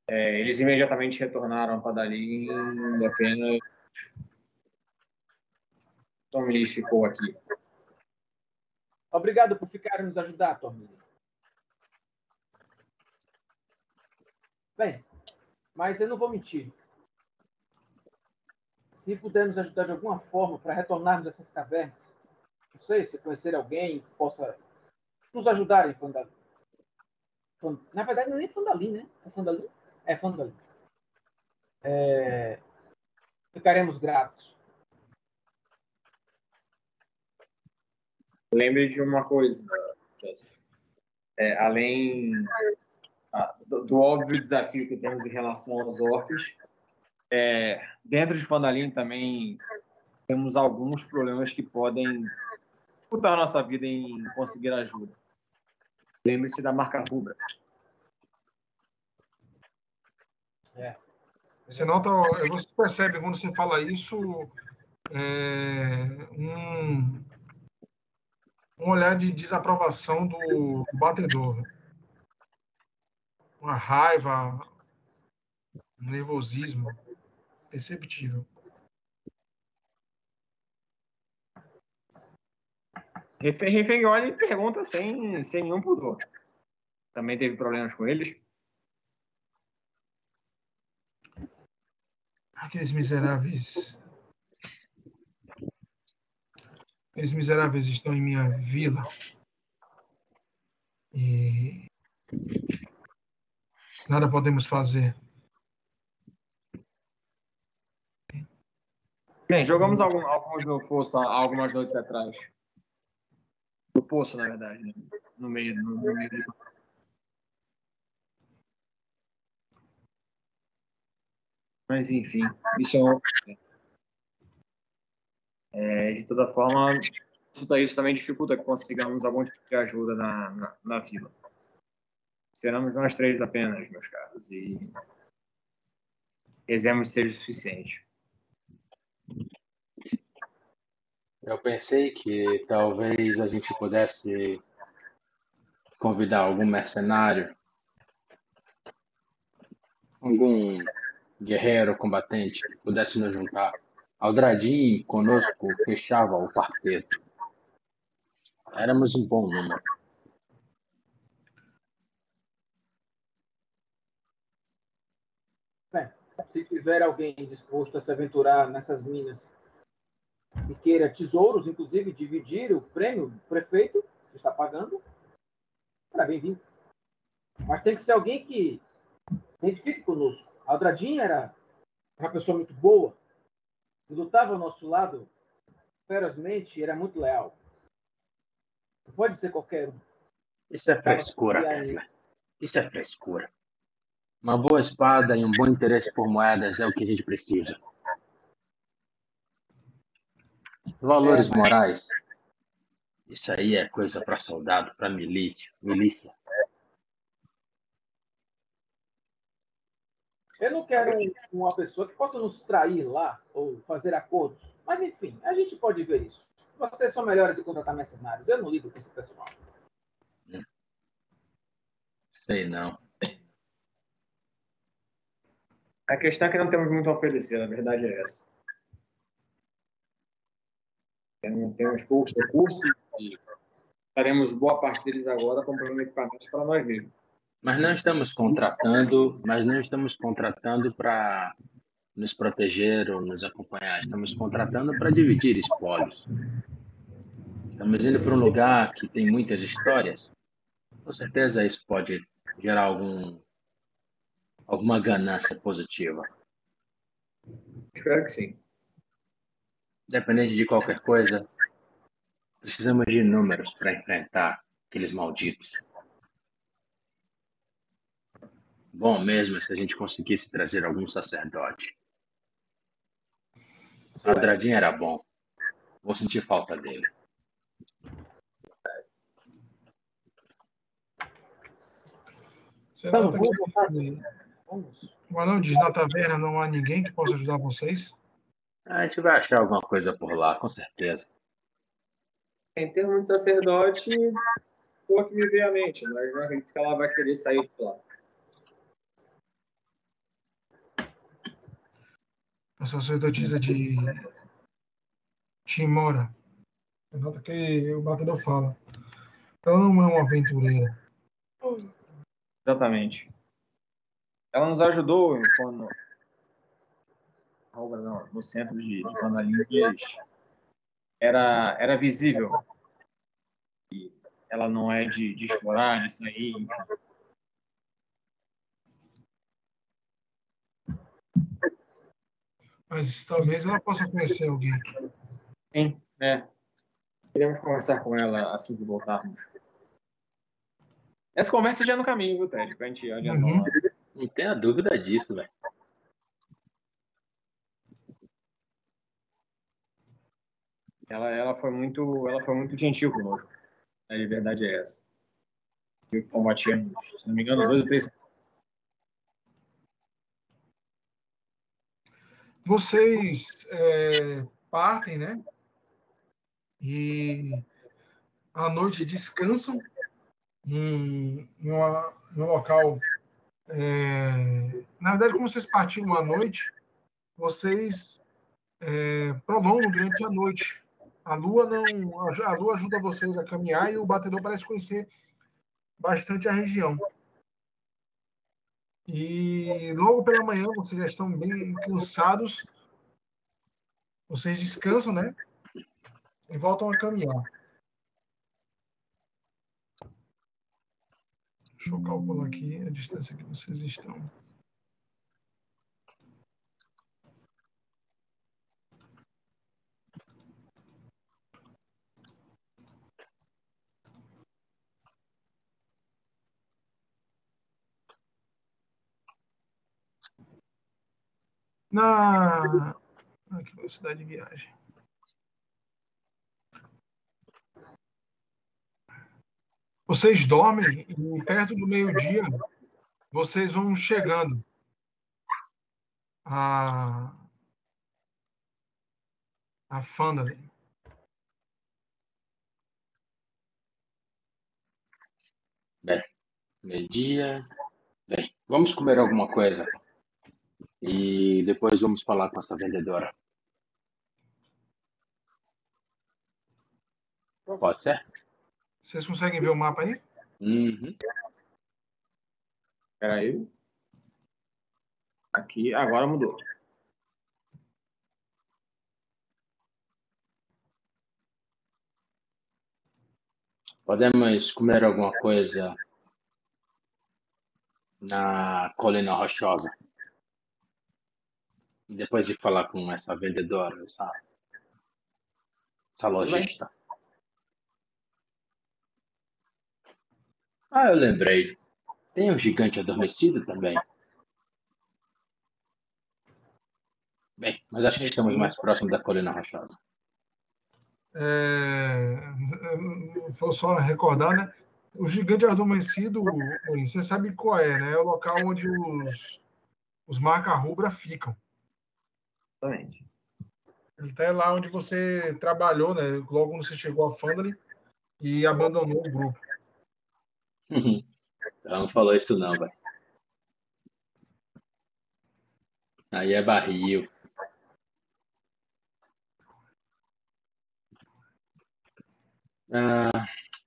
é, eles imediatamente retornaram para dali apenas Tom ficou aqui. Obrigado por ficarem nos ajudar, Tom Bem, mas eu não vou mentir se pudermos ajudar de alguma forma para retornarmos essas cavernas, sei se conhecer alguém que possa nos ajudar em Fandalim. Na verdade, não é nem Fandalim, né? É Fandalim? É Fandalim. É... Ficaremos gratos. Lembre de uma coisa, é, além do, do, óbvio desafio que temos em relação aos orcs, é, dentro de Fandalim também temos alguns problemas que podem a nossa vida em conseguir ajuda. Lembre-se da marca rubra. É. Você nota, você percebe quando você fala isso é, um, um olhar de desaprovação do batedor. Uma raiva, um nervosismo perceptível. Refengoli pergunta sem, sem nenhum pudor. Também teve problemas com eles? Aqueles miseráveis. Aqueles miseráveis estão em minha vila. E. Nada podemos fazer. Bem, jogamos algum, alguns no algumas noites atrás. No poço, na verdade. Né? No meio, no, no meio de... Mas, enfim, isso é, é De toda forma, isso, isso também dificulta que consigamos algum tipo de ajuda na, na, na vila. Seremos nós três apenas, meus caros, e exemos seja suficiente. Eu pensei que talvez a gente pudesse convidar algum mercenário, algum guerreiro combatente que pudesse nos juntar. Aldradim conosco fechava o quarteto. Éramos um bom número. Se tiver alguém disposto a se aventurar nessas minas e queira tesouros, inclusive dividir o prêmio do prefeito está pagando, será bem-vindo. Mas tem que ser alguém que identifique conosco. A Aldradinha era uma pessoa muito boa, que lutava ao nosso lado ferozmente era muito leal. Não pode ser qualquer um. Isso é frescura, Kessler. Isso é frescura. Uma boa espada e um bom interesse por moedas é o que a gente precisa. Valores é, morais. Isso aí é coisa para soldado, para milícia. milícia. Eu não quero uma pessoa que possa nos trair lá ou fazer acordos. Mas, enfim, a gente pode ver isso. Vocês são melhores de contratar mercenários. Eu não lido com esse pessoal. Sei não. A questão é que não temos muito a oferecer, a verdade é essa. Temos poucos recursos e faremos boa parte deles agora comprando equipamentos para nós mesmos. Mas não estamos contratando, mas não estamos contratando para nos proteger ou nos acompanhar. Estamos contratando para dividir espólios. Estamos indo para um lugar que tem muitas histórias. Com certeza isso pode gerar algum alguma ganância positiva. Espero que sim. Independente de qualquer coisa, precisamos de números para enfrentar aqueles malditos. Bom mesmo é se a gente conseguisse trazer algum sacerdote. Aldradinho era bom. Vou sentir falta dele. Você nota que... O anão diz, na taverna não há ninguém que possa ajudar vocês? A gente vai achar alguma coisa por lá, com certeza. Em termos de sacerdote, foi o que me veio à mente, mas não acredito que ela vai querer sair de lá. A sacerdotisa de Timora. Nota que o batedor fala. Ela não é uma aventureira. Exatamente. Ela nos ajudou quando no centro de, de era, era visível ela não é de, de explorar, de sair, enfim. Mas talvez ela possa conhecer alguém. Sim, é. Queremos conversar com ela assim que voltarmos. Essa conversa já é no caminho, viu, Ted? Pra gente adiantar. Uhum. Não tenha dúvida disso, velho. Ela, ela, foi muito, ela foi muito gentil conosco. A verdade é essa. E combatíamos, se não me engano, dois ou três. Vocês é, partem, né? E à noite descansam em, em, uma- em um local. é, na verdade, como vocês partiram à noite, vocês é, prolongam durante a noite. A lua não, a lua ajuda vocês a caminhar e o batedor parece conhecer bastante a região. E logo pela manhã vocês já estão bem cansados. Vocês descansam, né? E voltam a caminhar. Deixa eu calcular aqui a distância que vocês estão. Na aqui, velocidade de viagem. Vocês dormem e perto do meio-dia vocês vão chegando a a Fandalin. Meio-dia. Bem, vamos comer alguma coisa. E depois vamos falar com essa vendedora. Pode ser? Vocês conseguem ver o mapa aí? Uhum. Espera aí. Aqui, agora mudou. Podemos comer alguma coisa na Colina Rochosa. Depois de falar com essa vendedora, essa, essa lojista. Ah, eu lembrei. Tem um gigante adormecido também. Bem, mas acho que estamos mais próximos da Colina Rochosa. É, vou só recordar, né? O gigante adormecido, você sabe qual é, né? É o local onde os, os marca-rubra ficam. Exatamente. Ele está lá onde você trabalhou, né? Logo quando você chegou a Fandali e abandonou o grupo. Ela não falou isso não, velho. Aí é barril. Ah,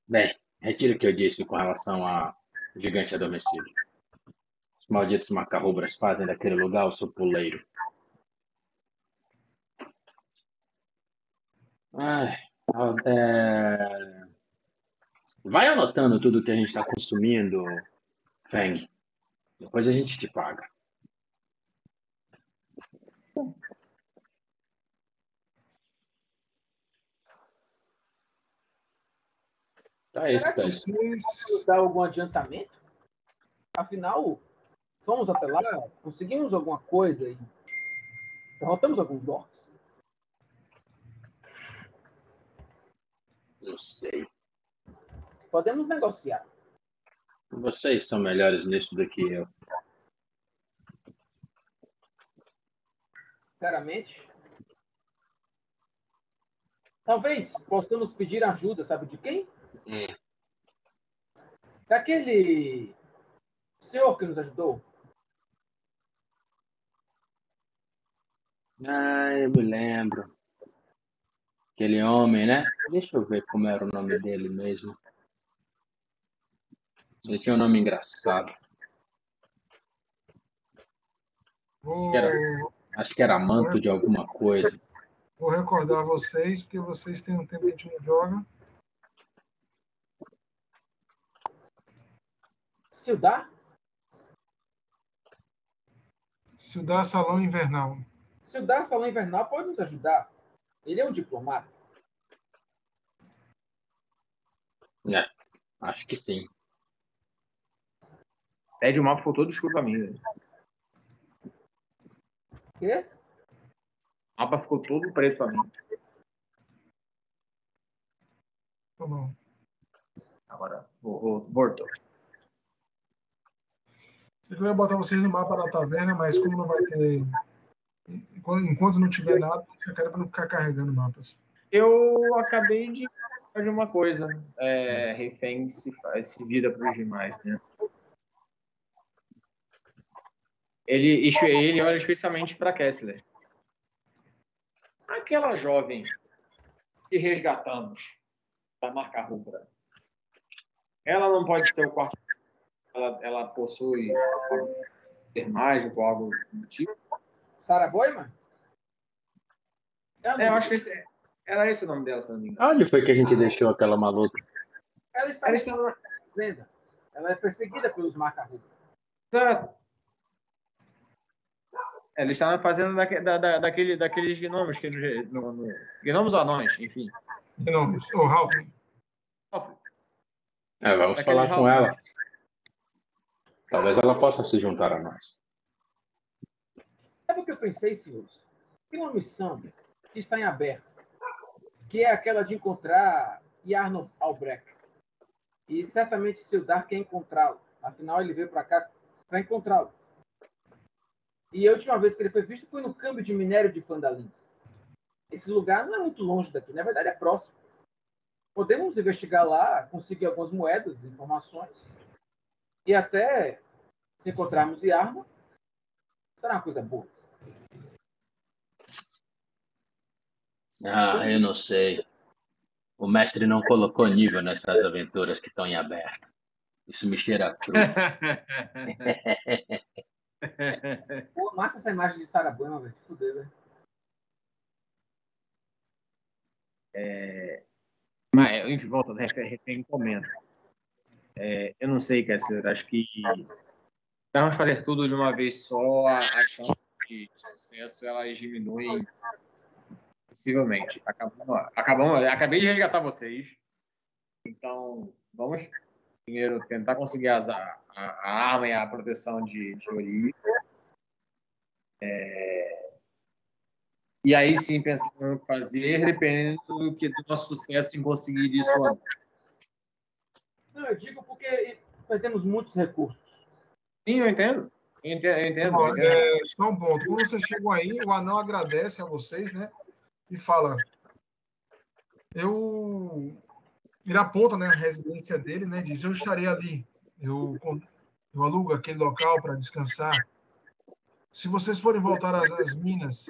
bem, retiro o que eu disse com relação a gigante adormecido. Os malditos macarrubras fazem daquele lugar o seu puleiro. Ai, é, Vai anotando tudo que a gente está consumindo, Feng. Depois a gente te paga. Tá isso, tá isso. Dar algum adiantamento? Afinal, fomos até lá, conseguimos alguma coisa e derrotamos alguns orcs. Não sei. Podemos negociar. Vocês são melhores nisso do que eu. Sinceramente. Talvez possamos pedir ajuda, sabe de quem? Hum. Daquele senhor que nos ajudou. Ah, eu me lembro. Aquele homem, né? Deixa eu ver como era o nome dele mesmo. Ele tinha um nome engraçado. vou, Era. Acho que era manto de alguma coisa. vou recordar vocês, porque vocês têm um tempo que a gente não joga. Sildar Salão Invernal. Sildar Salão Invernal pode nos ajudar. Ele é um diplomata. É, acho que sim. Pede o mapa ficou todo escuro pra mim. velho. Quê? O mapa ficou todo preto pra mim. Tá bom. Agora, vou, voltou. Eu ia botar vocês no mapa da taverna, mas como não vai ter. Enquanto, não tiver nada, eu quero pra não ficar carregando mapas. Eu acabei de fazer uma coisa. É, refém se, faz, se vira para os demais, né? Ele, ele olha especialmente para Kessler. Aquela jovem que resgatamos da marca rubra, ela não pode ser o quarto. Ela, ela possui algum poder mágico, algo do tipo. Sarah Boyman? É, eu acho que esse- era esse o nome dela, se não me engano. Onde foi que a gente deixou aquela maluca? Ela está Ela está na- fazenda. Ela é perseguida pelos. Exato. Ela está na fazenda daque- da, da, daquele, daqueles gnomos que no, no, gnomos ou anões, enfim. Novo, ô Ralph, É, vamos falar com ela. Talvez ela possa se juntar a nós. Sabe o que eu pensei, senhores? Tem uma missão que está em aberto, que é aquela de encontrar Jarno Albrecht. E certamente Sildar quer encontrá-lo. Afinal, ele veio para cá para encontrá-lo. E a última vez que ele foi visto foi no câmbio de minério de Fandalim. Esse lugar não é muito longe daqui, na verdade é próximo. Podemos investigar lá, conseguir algumas moedas, informações, e até se encontrarmos Yarno, será uma coisa boa. Ah, eu não sei. O mestre não colocou nível nessas aventuras que estão em aberto. Isso me cheira a cruz. Pô, massa essa imagem de Sarah Bueno, velho. Fudeu, velho. Mas, enfim, volta, refém comenta. É, eu não sei, Kessler, acho que vamos fazer tudo de uma vez só, a, a chance de sucesso elas diminuem sensivelmente. Acabamos, acabamos, acabei de resgatar vocês, então vamos primeiro tentar conseguir as, a, a arma e a proteção de, de Ori. É, e aí sim pensar no que fazer, dependendo do, que, do nosso sucesso em conseguir isso ou não. Não, eu digo porque nós temos muitos recursos. Sim, eu entendo. Eu entendo, eu entendo, eu entendo. é, só um ponto. Quando vocês chegam aí, o anão agradece a vocês, né? E fala. Eu. Ele aponta né, a residência dele, né? Diz: Eu estarei ali. Eu, eu alugo aquele local para descansar. Se vocês forem voltar às, às minas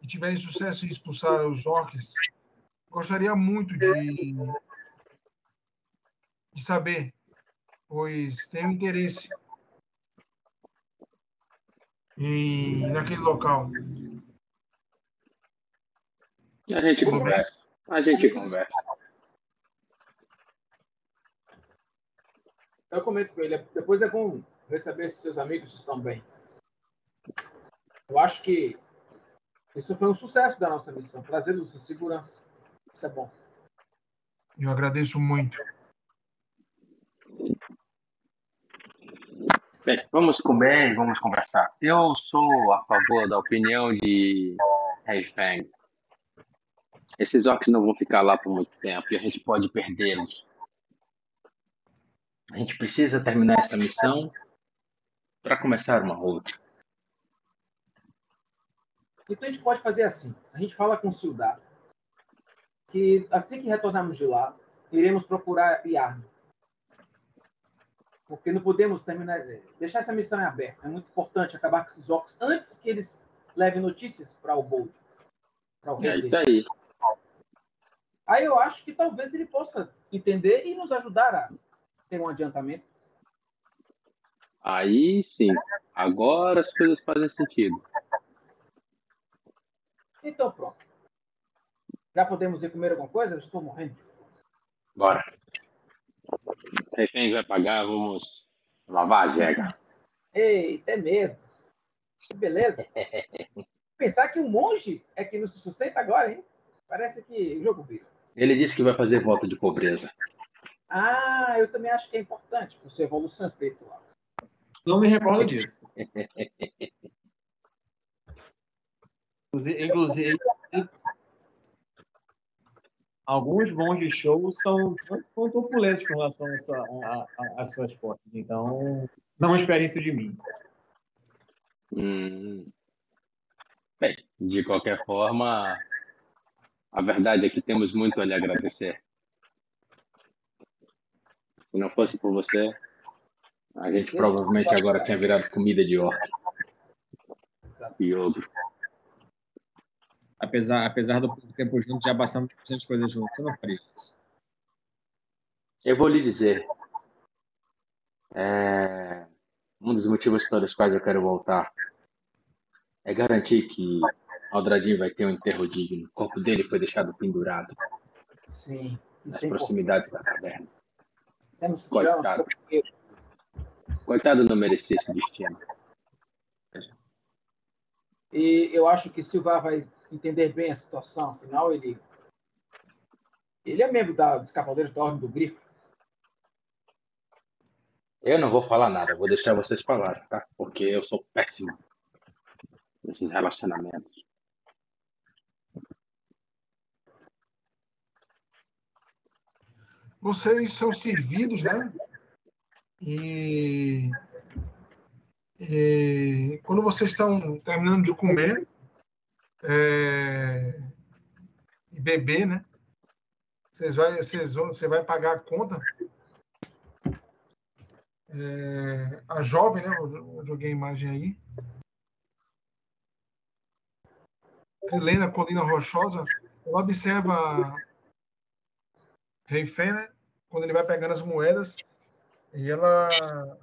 e tiverem sucesso em expulsar os orcs, gostaria muito de, de saber, pois tenho interesse em, naquele local. A gente conversa. A gente conversa. Eu comento com ele. Depois é bom ver saber se seus amigos estão bem. Eu acho que isso foi um sucesso da nossa missão. Trazê-los em segurança. Isso é bom. Eu agradeço muito. Bem, vamos comer e vamos conversar. Eu sou a favor da opinião de Heifeng. Esses orcs não vão ficar lá por muito tempo e a gente pode perdê-los. A gente precisa terminar essa missão para começar uma outra. Então a gente pode fazer assim. A gente fala com o Sildar que assim que retornarmos de lá, iremos procurar Yarno. Porque não podemos terminar, deixar essa missão em aberto. É muito importante acabar com esses orcs antes que eles levem notícias para o Bold. É isso aí. Aí eu acho que talvez ele possa entender e nos ajudar a ter um adiantamento. Aí sim. Agora as coisas fazem sentido. Então pronto. Já podemos ir comer alguma coisa? Eu estou morrendo. Bora. Refém vai pagar, vamos Lavagega. Eita, é mesmo. Que beleza. Pensar que um monge é que não se sustenta agora, hein? Parece que o jogo vira. Ele disse que vai fazer voto de pobreza. Ah, eu também acho que é importante para sua evolução espiritual. Não me recordo disso. Inclusive, alguns bons de show são muito opulentos com relação às suas posses. Então, não espere isso de mim. Hum. Bem, de qualquer forma, a verdade é que temos muito a lhe agradecer. Se não fosse por você, a gente provavelmente agora tinha virado comida de orc. E ogro apesar, apesar do tempo junto, já bastante bastante coisa junto. Você não faria isso? Eu vou lhe dizer. É... Um dos motivos pelos quais eu quero voltar é garantir que Aldradinho vai ter um enterro digno. O corpo dele foi deixado pendurado. Sim. Nas é proximidades da caverna. Temos Coitado. Coitado não merecia esse destino. E eu acho que Silva vai entender bem a situação. Afinal, ele, ele é membro da, dos Cavaleiros da Ordem do Grifo. Eu não vou falar nada, vou deixar vocês falarem, tá? Porque eu sou péssimo nesses relacionamentos. Vocês são servidos, né? E, e quando vocês estão terminando de comer, é, e beber, né? Vocês vai, vocês vão, você vai pagar a conta. É, a jovem, né? Eu joguei a imagem aí. Trilena Colina Rochosa. Ela observa Rei né? Quando ele vai pegando as moedas. E ela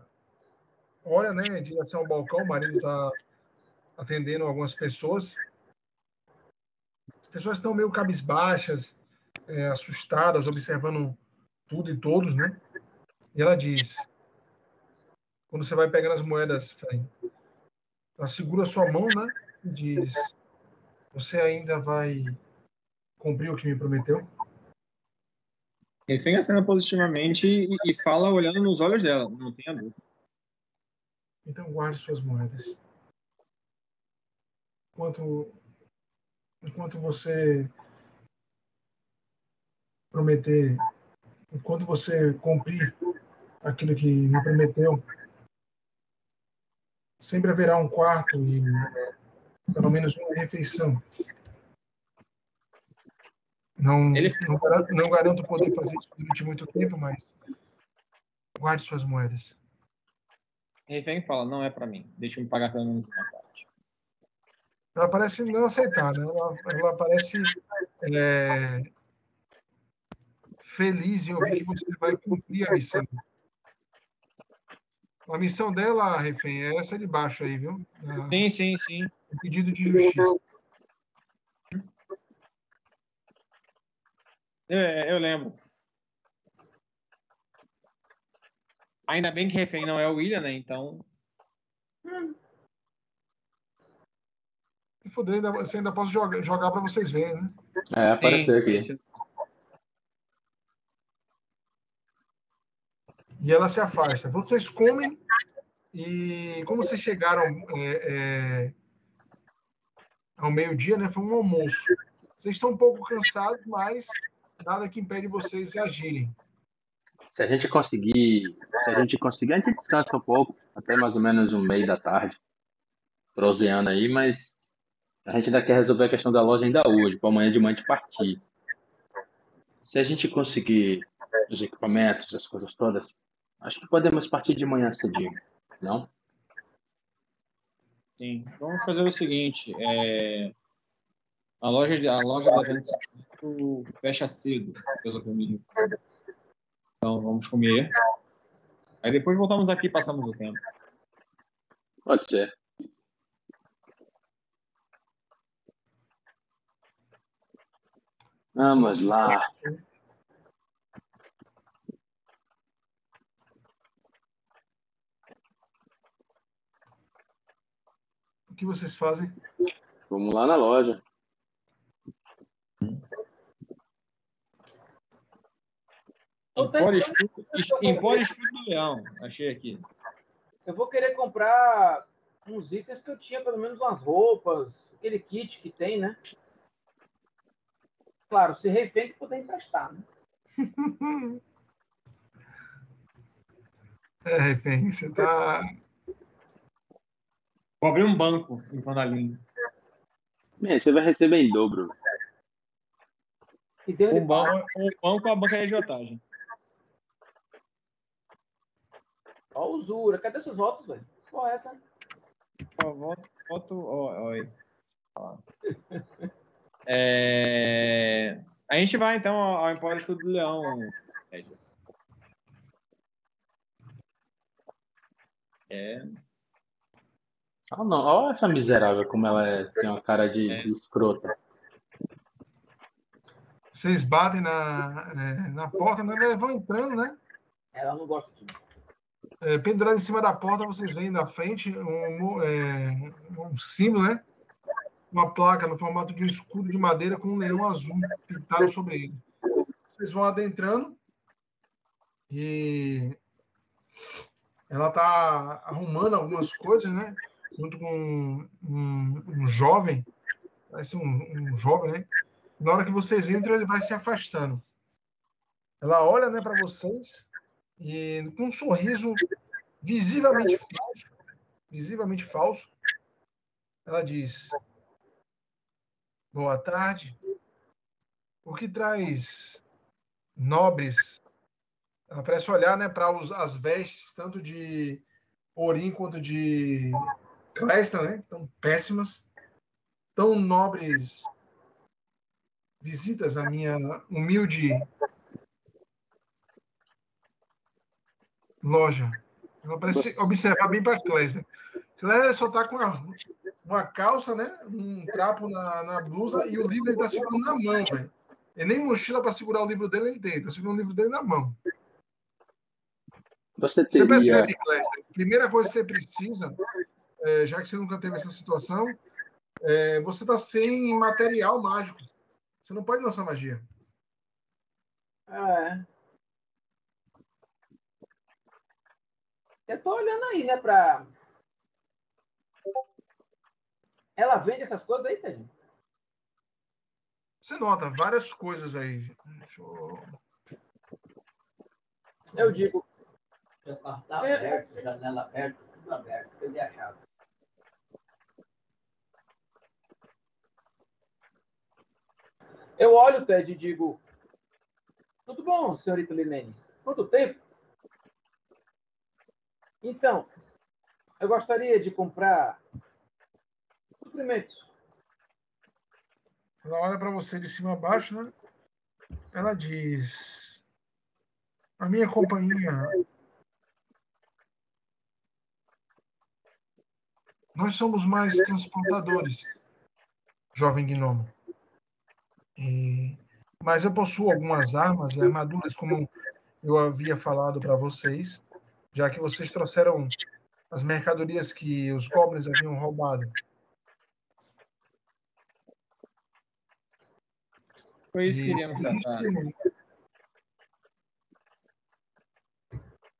olha, né? Em direção ao balcão. O marido está atendendo algumas pessoas pessoas estão meio cabisbaixas, é, assustadas, observando tudo e todos, né? E ela diz: quando você vai pegando as moedas, ela segura a sua mão, né? E diz: Você ainda vai cumprir o que me prometeu? Ele vem positivamente e, e fala olhando nos olhos dela, não tenha dúvida. Então guarde suas moedas. Enquanto enquanto você prometer, enquanto você cumprir aquilo que me prometeu, sempre haverá um quarto e pelo menos uma refeição. Não, Ele... não, garanto, não garanto poder fazer isso durante muito tempo, mas guarde suas moedas. Ele vem e fala, não é para mim, deixa eu me pagar pelo menos uma parte ela parece não aceitar, né? Ela, ela parece é, feliz em ouvir que você vai cumprir a missão. A missão dela, refém, é essa de baixo aí, viu? sim, sim, sim. O pedido de justiça. É, eu lembro. Ainda bem que refém não é o William, né? Então. Hum. E foder, ainda, você ainda posso jogar, jogar para vocês verem, né? É, aparecer aqui. E ela se afasta. Vocês comem e como vocês chegaram é, é, ao meio-dia, né? Foi um almoço. Vocês estão um pouco cansados, mas nada que impede vocês agirem. Se a gente conseguir, se a gente conseguir, a gente descansa um pouco, até mais ou menos um meio da tarde, proseando aí, mas a gente ainda quer resolver a questão da loja ainda hoje, para amanhã de manhã de partir. Se a gente conseguir os equipamentos, as coisas todas, acho que podemos partir de manhã cedinho, não? Sim. Vamos fazer o seguinte, é... A loja, de, a loja da Atlântico é fecha cedo, pelo caminho. Então vamos comer. Aí depois voltamos aqui e passamos o tempo. Pode ser. Vamos lá. O que vocês fazem? Vamos lá na loja. Empório escudo, Empório escudo do leão. Achei aqui. Eu vou querer comprar uns itens que eu tinha, pelo menos umas roupas, aquele kit que tem, né? Claro, se refém que puder emprestar, né? é, refém, você tá. Vou abrir um banco em Pandalinho. É, você vai receber em dobro. E um, banco, um banco com a banca de agiotagem. Ó, usura. Cadê seus votos, velho? Qual é essa? Ó, voto, voto, ó, ó, é... A gente vai então ao Empório Escudo do Leão. É. Oh, não. Olha essa miserável como ela é, tem uma cara de, é. de escrota. Vocês batem na, é, na porta, né? vão entrando, né? Ela não gosta de é, pendurado em cima da porta, vocês veem na frente um, é, um símbolo, né? Uma placa no formato de um escudo de madeira com um leão azul pintado sobre ele. Vocês vão adentrando e ela está arrumando algumas coisas, né? Junto com um, um, um jovem, parece um, um jovem, né? Na hora que vocês entram, ele vai se afastando. Ela olha, né, para vocês e com um sorriso visivelmente falso, visivelmente falso, ela diz: Boa tarde. O que traz nobres? Ela parece olhar, né, para as vestes tanto de Orim quanto de Clesta, né? Tão péssimas, tão nobres visitas à minha humilde loja. Ela parece observar bem para a Clésia. Clésia só está com uma, uma, calça, né? um trapo na, na blusa e o livro ele está segurando na mão, velho. E nem mochila para segurar o livro dele ele tem, está segurando o livro dele na mão. Você teria... Você percebe, Clésia? Primeira coisa que você precisa, é, já que você nunca teve essa situação, é, você está sem material mágico. Você não pode lançar magia. Ah, é. Eu tô olhando aí, né, pra. Ela vende essas coisas aí, Tadinho? Você nota várias coisas aí. Deixa eu. Eu digo. Seu carro tá aberto, janela aberta, tudo aberto. Cadê a chave? Eu olho, Ted, e digo: Tudo bom, senhorita Linene? Quanto tempo? Então, eu gostaria de comprar suprimentos. Ela olha para você de cima a baixo, né? Ela diz: A minha companhia. Nós somos mais transportadores, jovem gnomo. E... Mas eu possuo algumas armas e armaduras, como eu havia falado para vocês já que vocês trouxeram as mercadorias que os goblins haviam roubado. Foi isso que queríamos tratar.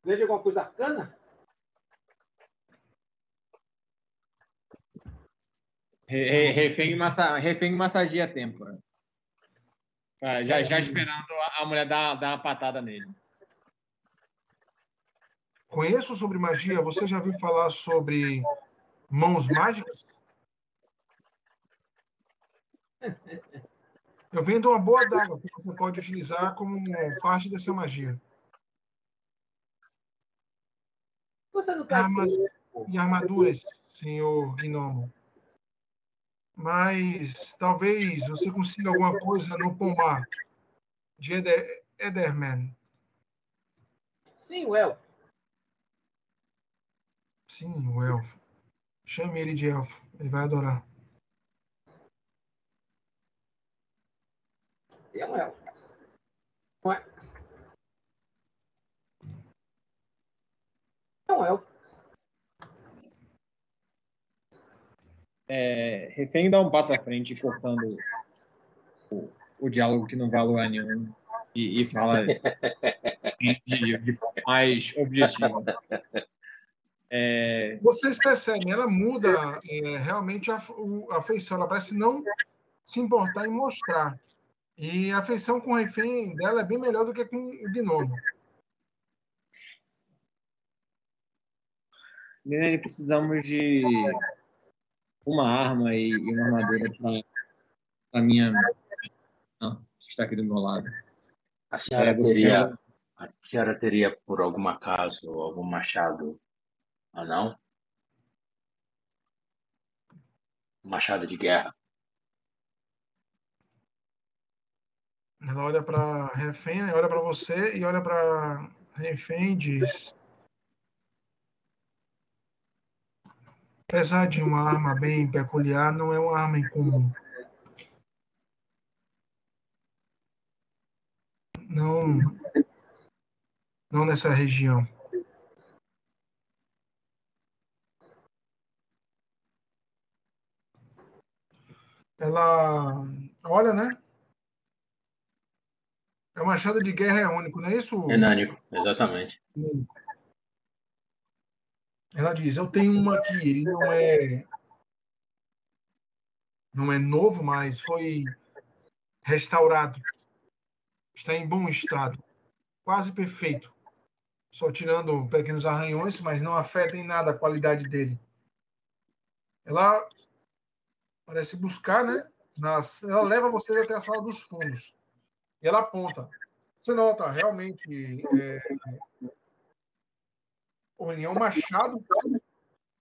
Veja alguma coisa arcana? Refém, massa, refém massageia a tempo. Ah, já, já esperando a mulher dar, dar uma patada nele. Conheço sobre magia. Você já viu falar sobre mãos mágicas? Eu vendo uma boa daga que você pode utilizar como parte dessa magia. Você não tá Armas e armaduras, senhor Gnomo. Mas talvez você consiga alguma coisa no pomar de Eder, Ederman. Sim, elfo. Sim, o elfo. Chame ele de elfo. Ele vai adorar. É um elfo. Não é? É um elfo. É, refém dá um passo à frente, cortando o, o diálogo que não vale lugar nenhum e, e fala de, de, forma mais objetiva. É... Vocês percebem, ela muda é, realmente a, a feição, ela parece não se importar em mostrar. E a feição com o refém dela é bem melhor do que com o gnomo. Milene, precisamos de uma arma e, uma armadura para a minha. Não, está aqui do meu lado. A senhora, é, teria, a senhora teria, por algum acaso, algum machado ah, não? Machado de guerra. Ela olha para refém, olha para você e olha para refém e diz: Apesar de uma arma bem peculiar, não é uma arma incomum. Não, não nessa região. Ela olha, né? É o machado de guerra é único, não é isso? Enânico, exatamente. Ela diz: Eu tenho uma aqui, ele não é. Não é novo, mas foi restaurado. Está em bom estado. Quase perfeito. Só tirando pequenos arranhões, mas não afeta em nada a qualidade dele. Ela parece buscar, né? Nas, ela leva vocês até a sala dos fundos. E ela aponta. Você nota realmente é, Olha, é machado.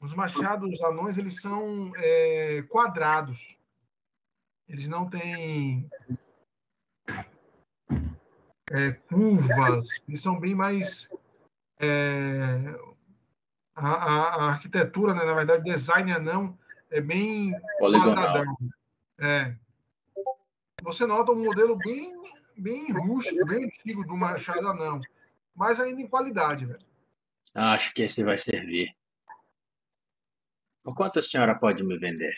Os machados anões eles são é, quadrados. Eles não têm é, curvas. Eles são bem mais é, a, a, a, arquitetura, né, na verdade, design anão é bem quadradão. É. Você nota um modelo bem, bem rústico, bem antigo do machado anão, mas ainda em qualidade, velho. Acho que esse vai servir. Por quanto a senhora pode me vender?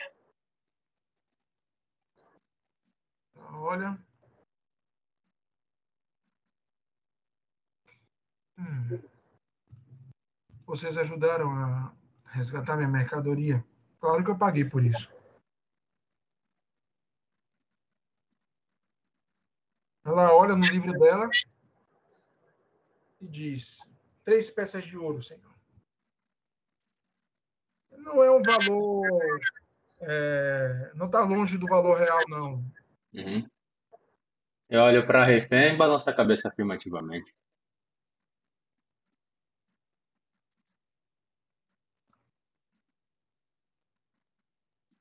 Olha. Hum. Vocês ajudaram a resgatar minha mercadoria. Claro que eu paguei por isso. Ela olha no livro dela e diz: três peças de ouro, Senhor. Não é um valor. É, não está longe do valor real, não. Uhum. Eu olho para a refém e balanço a cabeça afirmativamente.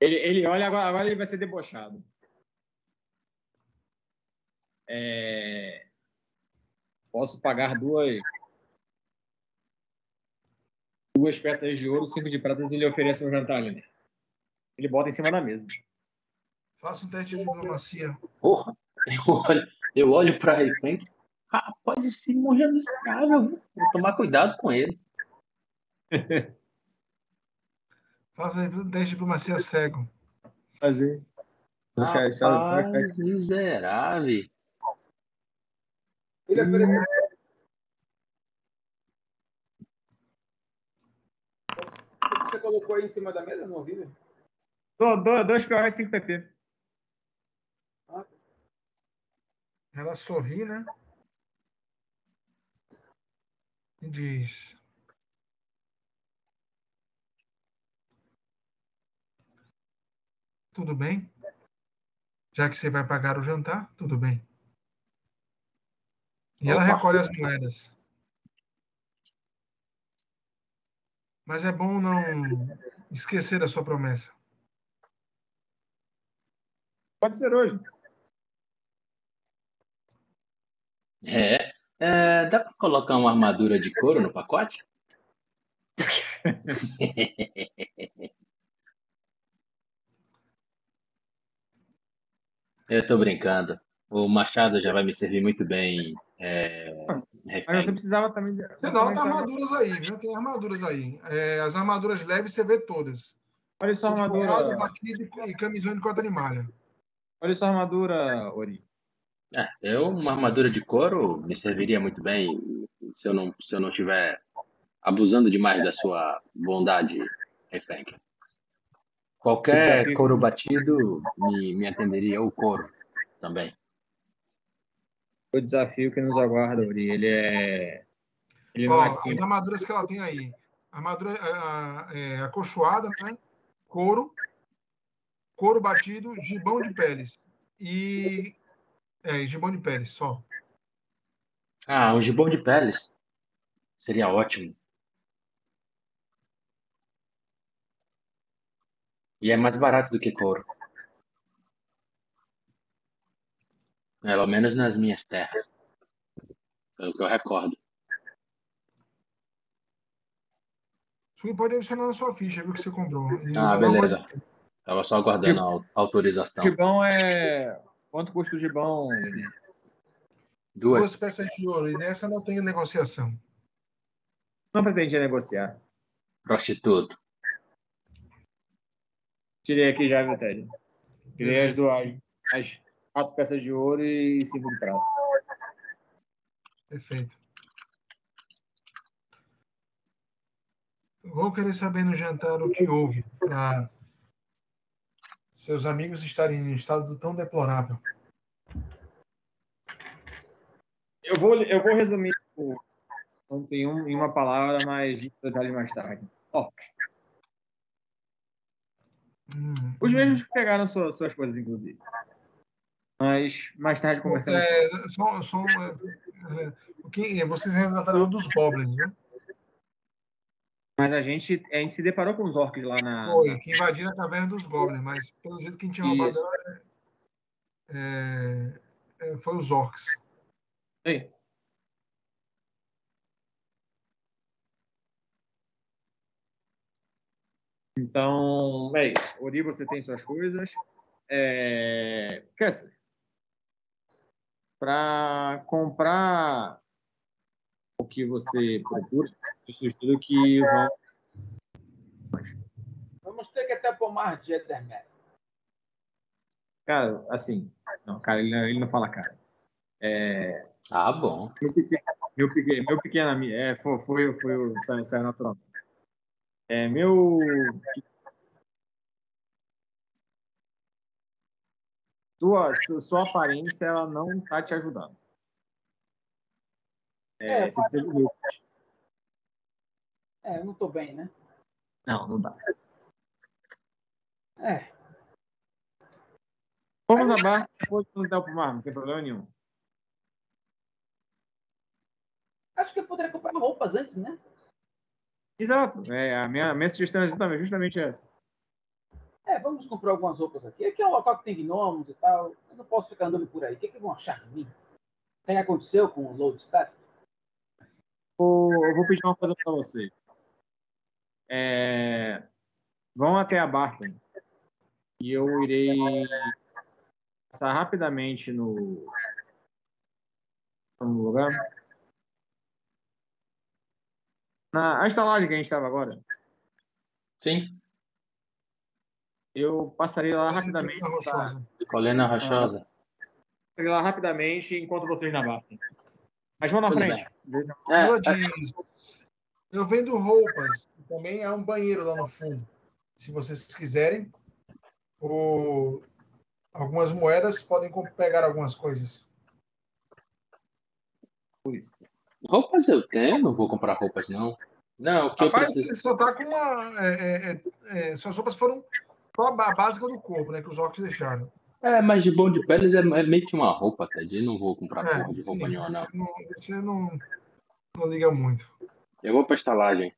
Ele, ele olha, agora, agora ele vai ser debochado. É... Posso pagar duas duas peças de ouro, cinco de prata e ele oferece um jantar ali. Ele bota em cima da mesa. Faça um teste de diplomacia. Porra, eu olho, eu olho pra refém. Rapaz, esse mulher é miserável. Vou tomar cuidado com ele. Faça um teste de diplomacia cego. Fazer. Rapaz, miserável. Ele ofereceu você colocou aí em cima da mesa? Não ouvi, né? Dois PO e 5 PP. Ah. Ela sorri, né? E diz: Tudo bem? Já que você vai pagar o jantar, tudo bem. E Opa. ela recolhe as moedas. Mas é bom não esquecer da sua promessa. Pode ser hoje. É. é dá para colocar uma armadura de couro no pacote? Eu estou brincando. O machado já vai me servir muito bem é, mas você precisava também. Você nota armaduras aí, viu? Tem armaduras aí. É, as armaduras leves você vê todas. Olha sua armadura. Costurado, batido e camisão de cota de malha. Olha sua armadura, Ori. É, eu, uma armadura de couro me serviria muito bem se eu não, se eu não estiver abusando demais da sua bondade, Refeng. Qualquer couro batido me, me atenderia, ou couro também. O desafio que nos aguarda, Ori, ele é. Ele Ó, é as simples. armaduras que ela tem aí. Armadura é, acolchoada, né? Couro. Couro batido, gibão de peles. E. É, gibão de peles, só. Ah, um gibão de peles. Seria ótimo. E é mais barato do que couro. Pelo menos nas minhas terras. Pelo que eu recordo. Isso pode adicionar na sua ficha, viu, que você comprou. E Ah, não beleza. pode- Tava só aguardando a au- autorização. Gibão é. Quanto custa o gibão? Duas Duas. peças de ouro. E nessa não tem negociação. Não pretendia negociar. Prostituto. Tirei aqui já, viu, Ted? Tirei as duas. As quatro peças de ouro e cinco de prata. Perfeito. Vou querer saber no jantar o que houve para seus amigos estarem em um estado tão deplorável. Eu vou, eu vou resumir tipo, em, um, uma palavra, mas detalhe mais tarde. Orcs. Hum, Os mesmos que pegaram suas, suas coisas, inclusive. Mas mais tarde conversamos. É, só, só, é, é, o que vocês relataram dos goblins, né? Mas a gente, a gente se deparou com os orcs lá na. Foi, que invadiram a caverna dos goblins, mas pelo jeito que a gente tinha roubado é, é, foi os orcs. Ei. Então, é isso. Ori, você tem suas coisas. É... Kessler, para comprar o que você procura, eu sugiro que vão. Vamos ter que até pomar de Edermet. Cara, assim. Não, cara, ele não, ele não fala cara. É, Ah, bom. Meu pequeno, meu pequeno, meu pequeno amigo, é, foi, foi, foi, o- saiu, saiu natural. É, meu. Sua, su- sua aparência, ela não tá te ajudando. É, É, você precisa de roupas. É, eu não tô bem, né? Não, não dá. É. Vamos a bar, depois vamos dar pro mar, não tem problema nenhum. Acho que eu poderia comprar roupas antes, né? Exato. É, a minha, a minha sugestão é justamente, justamente essa. É, vamos comprar algumas roupas aqui. Aqui é um local que tem gnomos e tal. Eu não posso ficar andando por aí. O que, que vão achar de mim? O que aconteceu com o Lodestaff? Vou- eu vou pedir uma coisa para você. É, vão até a Barton e eu irei passar rapidamente no, no lugar. Na a estalagem que a gente estava agora, Sim. eu passarei lá rapidamente. Tá? Rochosa. Colina rochosa. Passarei lá rapidamente enquanto vocês na Barton. Mas vão na Tudo frente. É, diz: Eu vendo roupas. Também há um banheiro lá no fundo. Se vocês quiserem. Ou algumas moedas podem pegar algumas coisas. Roupas eu tenho, não vou comprar roupas, não. Não, o que eu Rapaz, preciso. você só tá com uma. é, é, é, é, suas roupas foram só a básica do corpo, né? Que os orcs deixaram. É, mas de bom de peles é, é meio que uma roupa, Ted. Não vou comprar É, porra de roupa sim, nenhuma, não. Você, não, você não, não liga muito. Eu vou pra estalagem.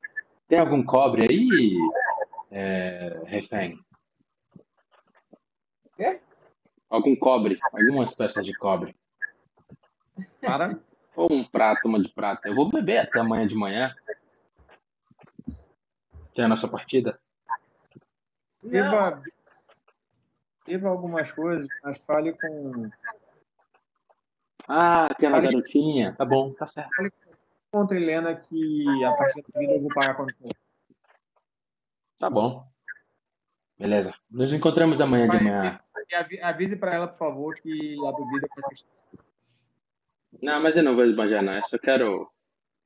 Tem algum cobre aí, é, refém? Quê? Algum cobre, algumas peças de cobre. Para. Ou um prato, uma de prata. Eu vou beber até amanhã de manhã. Que é a nossa partida. Beba, beba algumas coisas, mas fale com Ah, aquela Olha- garotinha. Tá bom, tá certo. contra Helena que a partir da vida eu vou pagar quando for. Tá bom. Beleza. Nos encontramos amanhã de manhã. avi- Avise pra ela, por favor, que a bebida vai ser Não, mas eu não vou esbanjar, não. Eu só quero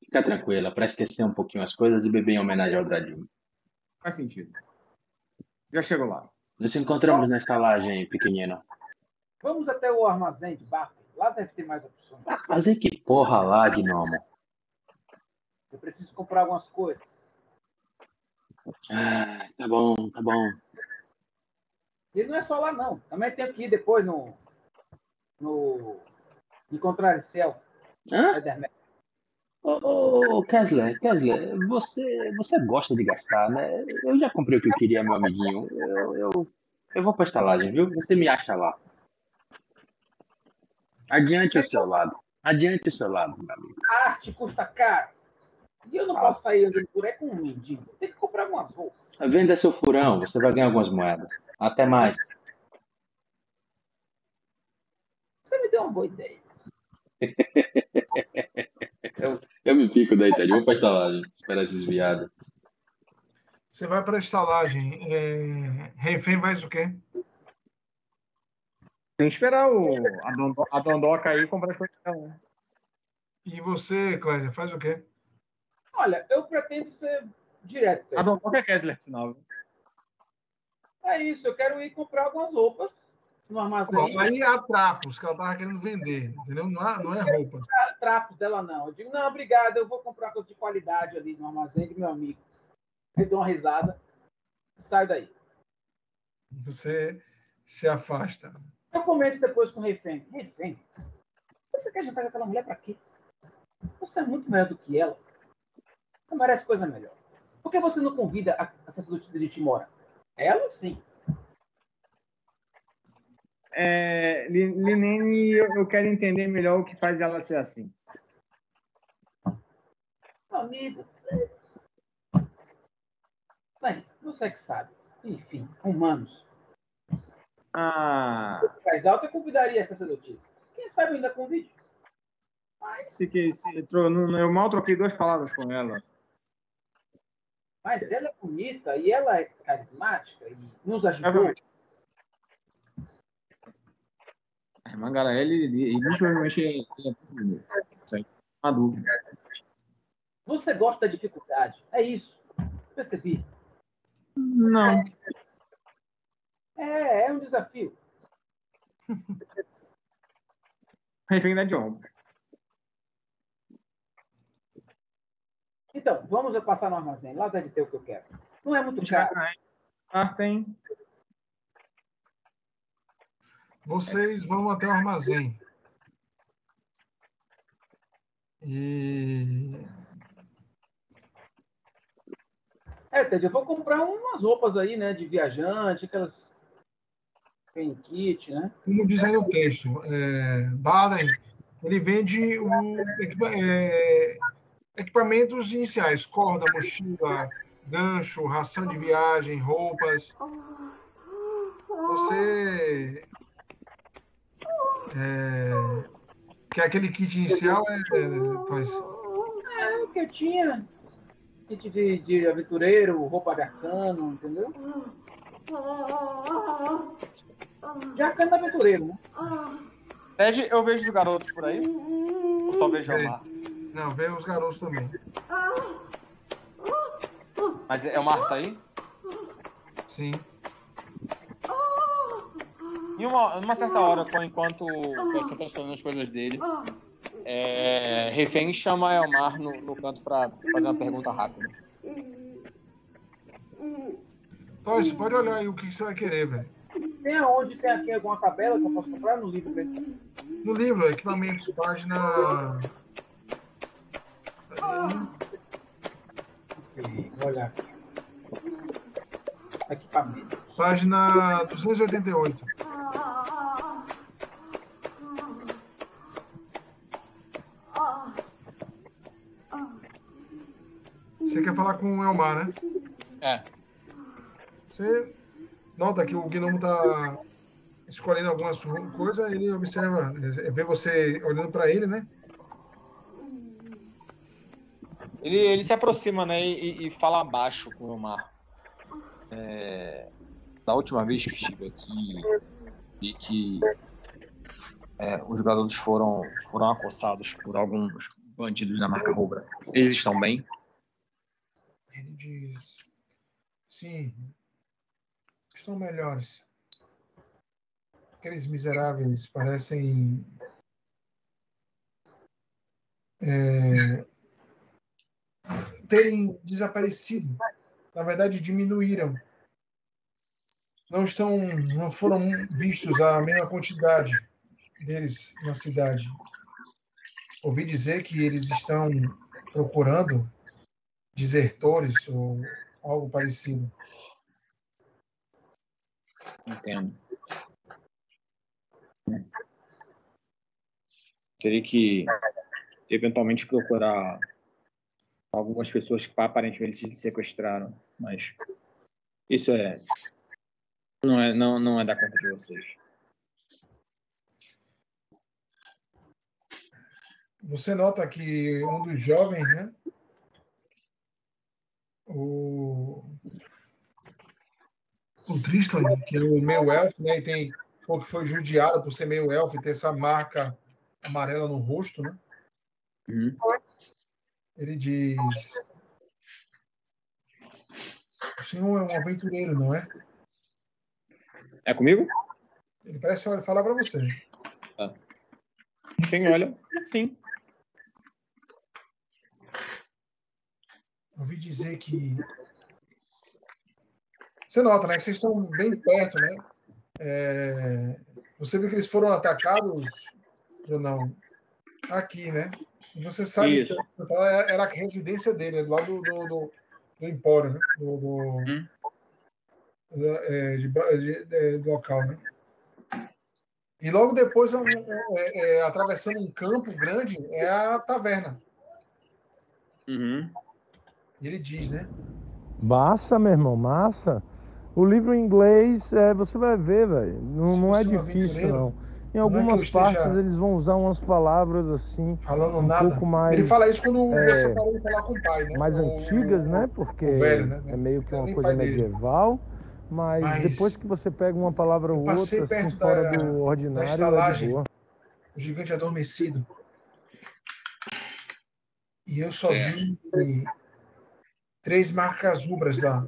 ficar tranquila para esquecer um pouquinho as coisas e beber em homenagem ao Dradinho. Faz sentido. Já chegou lá. Nos encontramos na estalagem, pequenino. Vamos até o armazém de Baffer. Lá deve ter mais opções. Vai fazer que porra lá, gnomo? Eu preciso comprar algumas coisas. Ah, tá bom, tá bom. E não é só lá, não. Também tenho que ir depois no. no. Encontrar céu. Hã? Ô, ô, Kessler, Kessler, você, você gosta de gastar, né? Eu já comprei o que eu queria, meu amiguinho. Eu, eu, eu vou pra estalagem, viu? Você me acha lá. Adiante o seu lado. Adiante o seu lado, meu amigo. A arte custa caro. E eu não Ah. posso sair andando por aí com um mendigo. Tem que comprar algumas roupas. Venda seu furão, você vai ganhar algumas moedas. Até mais. Você me deu uma boa ideia. Eu, eu me fico daí, Ted. Vou pra estalagem. Esperar esses viados. Você vai para a estalagem. É... Refém faz o quê? Tem que esperar o, a, dondo, a dondoca aí e comprar as coisas dela, né? E você, Clésia, faz o quê? Olha, eu pretendo ser direto. A dondoca é Kessler, sinal. É isso, eu quero ir comprar algumas roupas no armazém. Aí há trapos que ela estava querendo vender, entendeu? Não, há- não é roupas. trapos dela, não. Eu digo, não, obrigado, eu vou comprar coisa de qualidade ali no armazém do meu amigo. Eu dou uma risada saio daí. Você se afasta. Eu comento depois com o refém. Refém, você quer jantar com aquela mulher pra quê? Você é muito melhor do que ela. Você merece coisa melhor. Por que você não convida a, sacerdotisa de Timora? Ela sim. É, Li- Linene, eu, eu quero entender melhor o que faz ela ser assim. Amigo. Bem, você que sabe. Enfim, humanos. Ah, alto eu convidaria a sacerdotisa. Quem sabe ainda convide. se que se eu mal troquei duas palavras com ela. Mas ela é bonita e ela é carismática e nos ajudou. Provavelmente. Garaele, ele, ele definitivamente é, é não há dúvida. Você gosta da dificuldade. É isso. Percebi. Não. É, é um desafio. Refém de ombro. Então, vamos passar no armazém. Lá deve ter o que eu quero. Não é muito caro. Ah, tem. Vocês vão até o armazém. E É, Ted, eu vou comprar umas roupas aí, né? De viajante, aquelas. Tem kit, né? como diz aí no texto, é, Baden, ele vende o é, equipamentos iniciais, corda, mochila, gancho, ração de viagem, roupas. Você é, quer aquele kit inicial, é, é, Toys? É o que eu tinha. Kit de, de aventureiro, roupa de arcano, entendeu? De arcano aventureiro, né? Ted, eu vejo os garotos por aí. Ou só vejo o mar. Não, vem os garotos também. Mas é o mar tá aí? Sim. Em uma, numa certa hora, enquanto você tá falando as coisas dele, é, Refém chama Elmar no, no canto pra fazer uma pergunta rápida. Toys, pode olhar aí o que você vai querer, velho. Tem aonde tem aqui alguma tabela que eu posso comprar no livro mesmo? No livro, equipamentos, página. Ok, vou olhar aqui. Equipamento. Página 288. Você quer falar com o Elmar, né? É. Você nota que o gnomo tá escolhendo algumas coisas, ele observa, vê você olhando para ele, né? Ele, ele se aproxima, né, e, e fala baixo com o Elmar. É, da última vez que estive aqui e que é, os jogadores foram, foram acossados por alguns bandidos da marca Rubra. Eles estão bem? Ele diz: Sim, estão melhores. Aqueles miseráveis parecem. É, terem desaparecido. Na verdade, diminuíram. Não estão, não foram vistos a mesma quantidade deles na cidade. Ouvi dizer que eles estão procurando desertores ou algo parecido. Entendo. Teria que eventualmente procurar algumas pessoas que aparentemente se sequestraram, mas isso é não é não, não é da conta de vocês. Você nota que um dos jovens, né? O, o Tristan, que é o meio elfo, né? E tem foi que foi judiado por ser meio elfo e ter essa marca amarela no rosto, né? Uhum. Ele diz: O senhor é um aventureiro, não é? É comigo? Ele parece falar para você. Quem olha? Sim. Ouvi dizer que. Você nota, né? Que vocês estão bem perto, né? É... Você viu que eles foram atacados ou não? Aqui, né? E você sabe Isso. que era a residência dele, lá do, do, do, do Empório, né? Do, do, Hum. é, de, de- de- do local, né? E logo depois, um- um- é, é, atravessando um campo grande, é a taverna. Uhum. E ele diz, né? Massa, meu irmão, massa. O livro em inglês, é, você vai ver, velho. Não, não é é um difícil, não. Em não é algumas partes eles vão usar umas palavras assim, Falando um nada. pouco mais, Ele fala isso quando é, você parou de falar com o pai, né? mais O- antigas, o- né? Porque velho, né? é meio que é uma coisa dele. medieval. Mas, Mas depois que você pega uma palavra ou outra, assim, fora da- do ordinário, é de estalagem. boa. o gigante adormecido. E eu só É. vi três marcas rubras lá.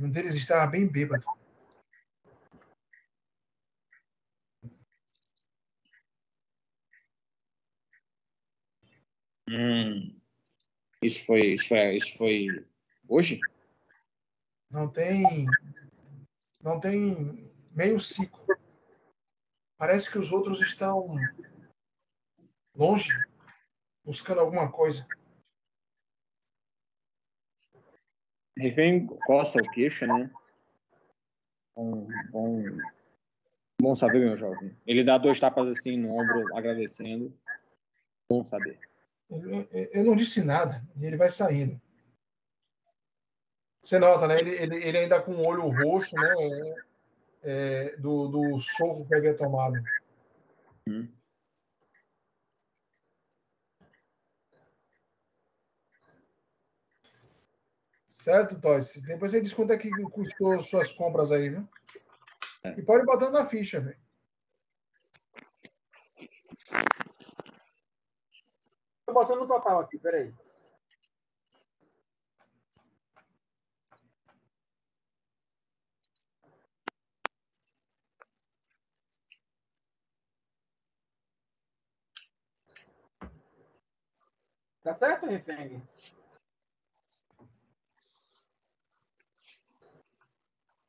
Um deles estava bem bêbado. Hum. Isso foi, isso foi, isso foi hoje? Não tem. Não tem meio ciclo. Parece que os outros estão longe, buscando alguma coisa. Refém coça o queixo, né? Bom, bom, bom saber, meu jovem. Ele dá dois tapas assim no ombro, agradecendo. Bom saber. Eu, eu- não disse nada, e ele vai saindo. Você nota, né? Ele, ele, ele ainda com o olho roxo, né? é, é, do, do soco que havia tomado. Hum. Certo, Toys? Depois você diz quanto é que custou suas compras aí, viu? É. E pode ir botando na ficha, velho. Tô botando no total aqui, peraí. Tá certo, Refeng?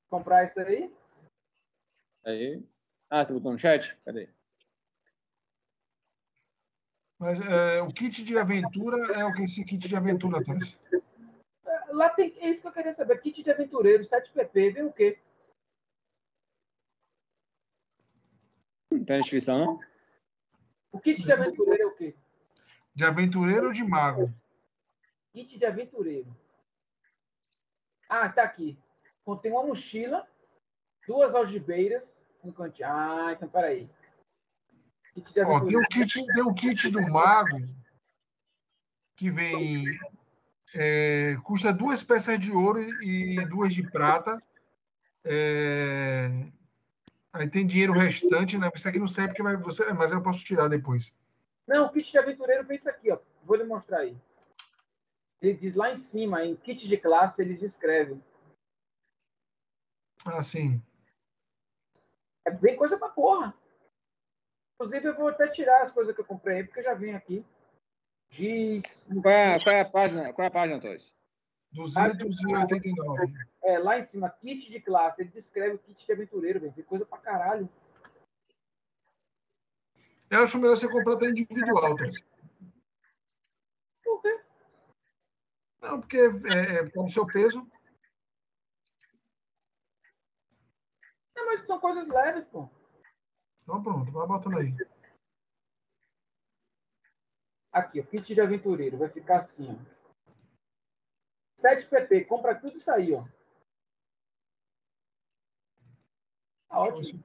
Comprar isso aí? Aí. Ah, tu botou no chat? Cadê? Mas é, o kit de aventura é o que esse kit de aventura, Toys? Lá tem. É isso que eu queria saber. Kit de aventureiro, 7PP, vem o quê? Não tem na descrição, não? O kit de aventureiro é o quê? De aventureiro ou de mago? Kit de aventureiro. Ah, tá aqui. Contém uma mochila, duas algibeiras, um cantinho. Ah, então peraí. Kit tem o kit, tem o kit do mago que vem. é, custa duas peças de ouro e duas de prata. É, Aí tem dinheiro restante, né? Isso aqui não serve porque vai você, mas eu posso tirar depois. Não, o kit de aventureiro vem isso aqui, ó. Vou lhe mostrar aí. Ele diz lá em cima, em kit de classe, ele descreve. Ah, sim. É bem coisa pra porra. Inclusive, eu vou até tirar as coisas que eu comprei aí, porque já vem aqui. Giz. Qual é, qual é a página, qual é a página, Toys? 289. É, lá em cima, kit de classe. Ele descreve o kit de aventureiro, velho. Tem coisa pra caralho. Eu acho melhor você comprar até individual? Por quê? Não, porque é, é o seu peso. É, mas são coisas leves, pô. Então pronto, vai botando aí. Aqui, o kit de aventureiro. Vai ficar assim, ó. 7 PP. Compra tudo isso aí, ó. Tá ótimo.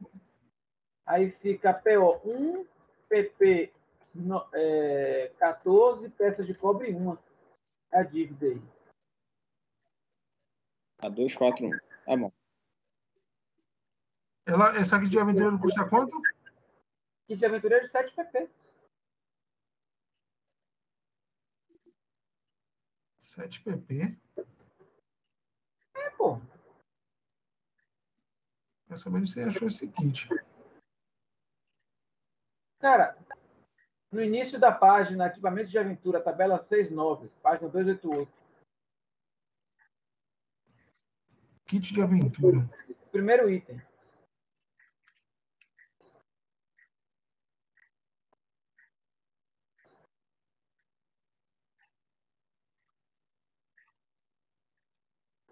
Aí fica PO1, PP no, é, 14, peças de cobre 1. É a dívida aí. A 241. Tá bom. Ela, essa aqui de aventureiro custa quanto? Kit de aventureiro 7 PP. 7 pp. É, pô. Quer saber onde você achou esse kit? Cara, no início da página, equipamento de aventura, tabela 69, página 288. Kit de aventura. Primeiro item.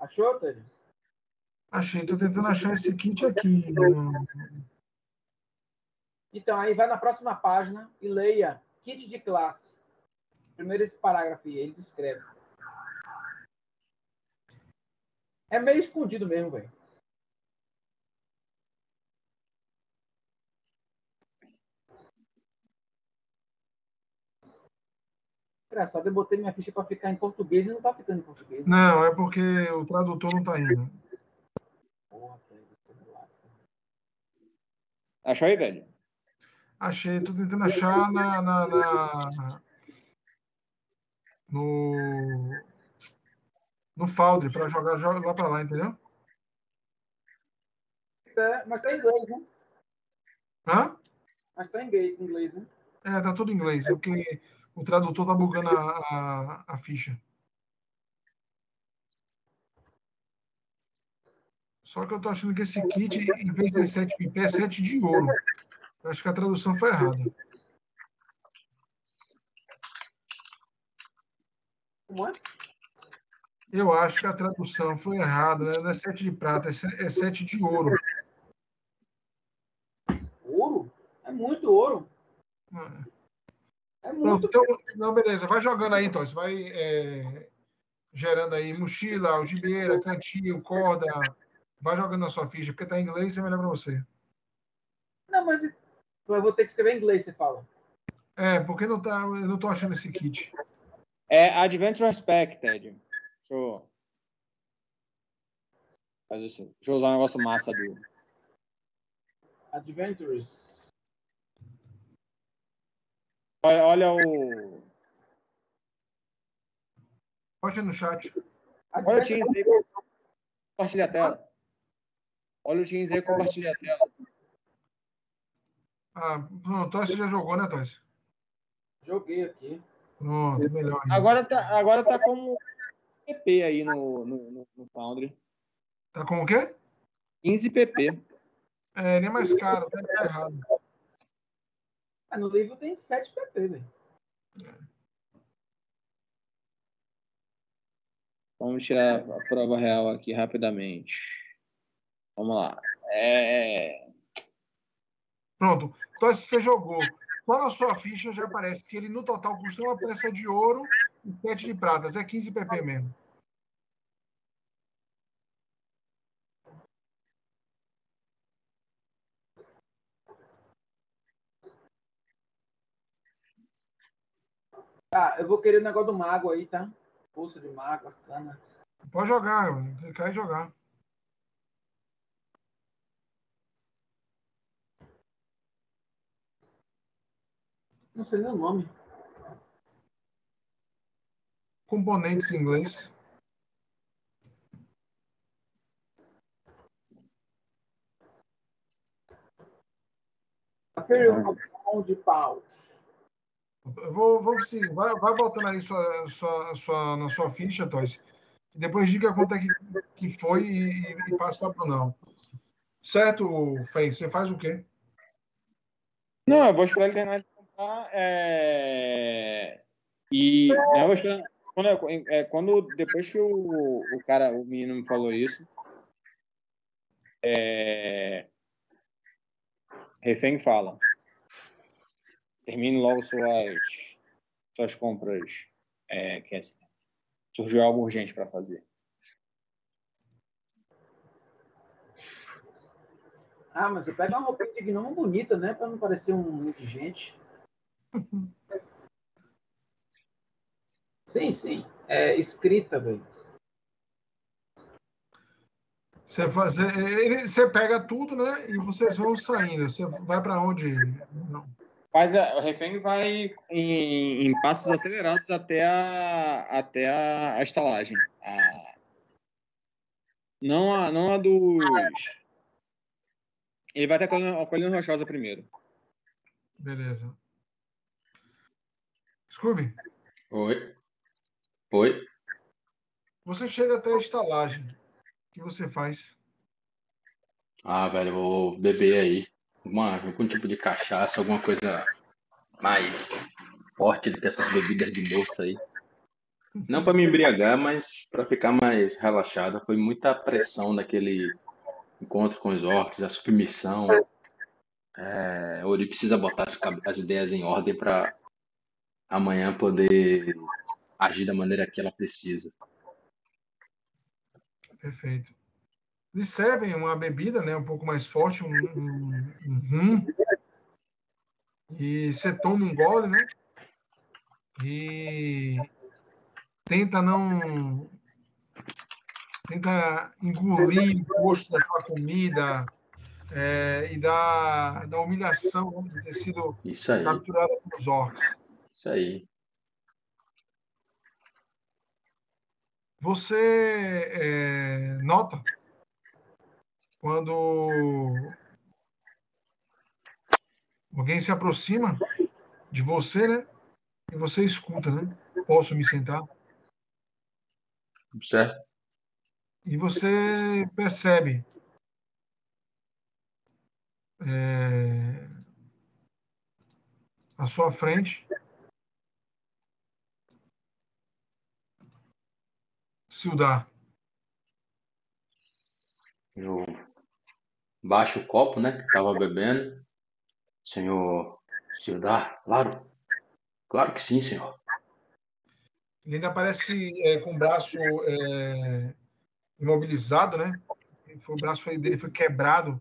Achou, Ted? Achei, tô tentando achar esse kit aqui. Então, aí vai na próxima página e leia kit de classe. Primeiro esse parágrafo aí, ele descreve. É meio escondido mesmo, velho. Engraçado, eu botei minha ficha para ficar em português e não tá ficando em português. Não, é porque o tradutor não tá indo. Porra, me lasca. Achou aí, velho? Achei, tô tentando achar na, na- na- no no Foundry para jogar joga lá para lá, entendeu? É, mas tá em inglês, né? Hã? Mas tá em inglês, em inglês, né? É, tá tudo em inglês, é porque o tradutor tá bugando a, a, a ficha. Só que eu tô achando que esse kit, em vez de 7 PP, é 7 de ouro. Eu acho que a tradução foi errada. É? Eu acho que a tradução foi errada, né? Não é 7 de prata, é se- é 7 de ouro. Ouro? É muito ouro. É Pronto, muito. então, não, beleza, vai jogando aí, então. Você vai é, gerando aí mochila, algibeira, cantinho, corda. Vai jogando na sua ficha, porque tá em inglês, é melhor para você. Não, mas eu vou ter que escrever em inglês, você fala. É, porque não tá, eu não tô achando esse kit. É Adventure Pack, Ted. Deixa eu. Fazer isso. Deixa eu usar um negócio massa do. Adventures. Olha, olha o. Pode ir no chat. Olha o Teams aí. Compartilha a tela. Olha o Teams aí, compartilha a tela. Ah, pronto, Tosse já jogou, né, Tosse? Joguei aqui. Pronto, melhor. ainda. Agora tá, agora tá como PP aí no, no, no, Foundry. Tá com o quê? 15 PP. É, ele é mais caro, tá tá errado. Ah, no livro tem 7 PP, velho. Vamos tirar a prova real aqui rapidamente. Vamos lá. É, Pronto, Tosse, você jogou. Só na sua ficha já aparece que ele no total custa uma peça de ouro e 7 de pratas. É 15 PP mesmo. Ah, eu vou querer o negócio do mago aí, tá? Força de mago, bacana. Pode jogar, você quer jogar. Não sei nem o nome. Componentes em inglês. Aquele é. de pau. Vou, vou sim, vai, vai botando aí sua, sua, sua, na sua ficha, Toys. Depois diga quanto é que, que foi e, e passa para o Brunão. Certo, Fei? Você faz o quê? Não, eu vou esperar ele terminar de contar. É... E não, eu vou esperar- quando, eu- é, quando depois que o, o cara, o menino me falou isso, é... Refém fala. Termine logo suas, suas compras, é, Kessler. Surgiu algo urgente para fazer. Ah, mas eu pego uma roupinha de gnomo bonita, né? Pra não parecer um indigente. Sim, sim. É escrita, velho. Você, faz, ele, você pega tudo, né? E vocês vão saindo. Você vai para onde? Não. Mas a- o refém vai em, em passos acelerados até a, até a, a estalagem. A- não, a, não a dos. Ele vai até a colina, a colina rochosa primeiro. Beleza. Scooby, Oi. Oi. você chega até a estalagem. O que você faz? Ah, velho, eu vou beber aí. Uma, algum tipo de cachaça, alguma coisa mais forte do que essas bebidas de moça aí. Não para me embriagar, mas para ficar mais relaxado. Foi muita pressão naquele encontro com os orcs, a submissão. É, Ori precisa botar as, as ideias em ordem para amanhã poder agir da maneira que ela precisa. Perfeito. Eles servem uma bebida, né, um pouco mais forte, um, um, um rum. E você toma um gole, né? E tenta não. Tenta engolir o gosto daquela comida é, e da, da humilhação de ter sido capturada pelos orcs. isso aí. Você é, nota quando alguém se aproxima de você, né? E você escuta, né? Posso me sentar? Certo? E você percebe é, à sua frente Sildar. Eu baixo o copo, né, que tava bebendo. Senhor Sildar, claro. Claro que sim, senhor. Ele ainda parece é, com o braço é, imobilizado, né? O braço foi- dele foi quebrado.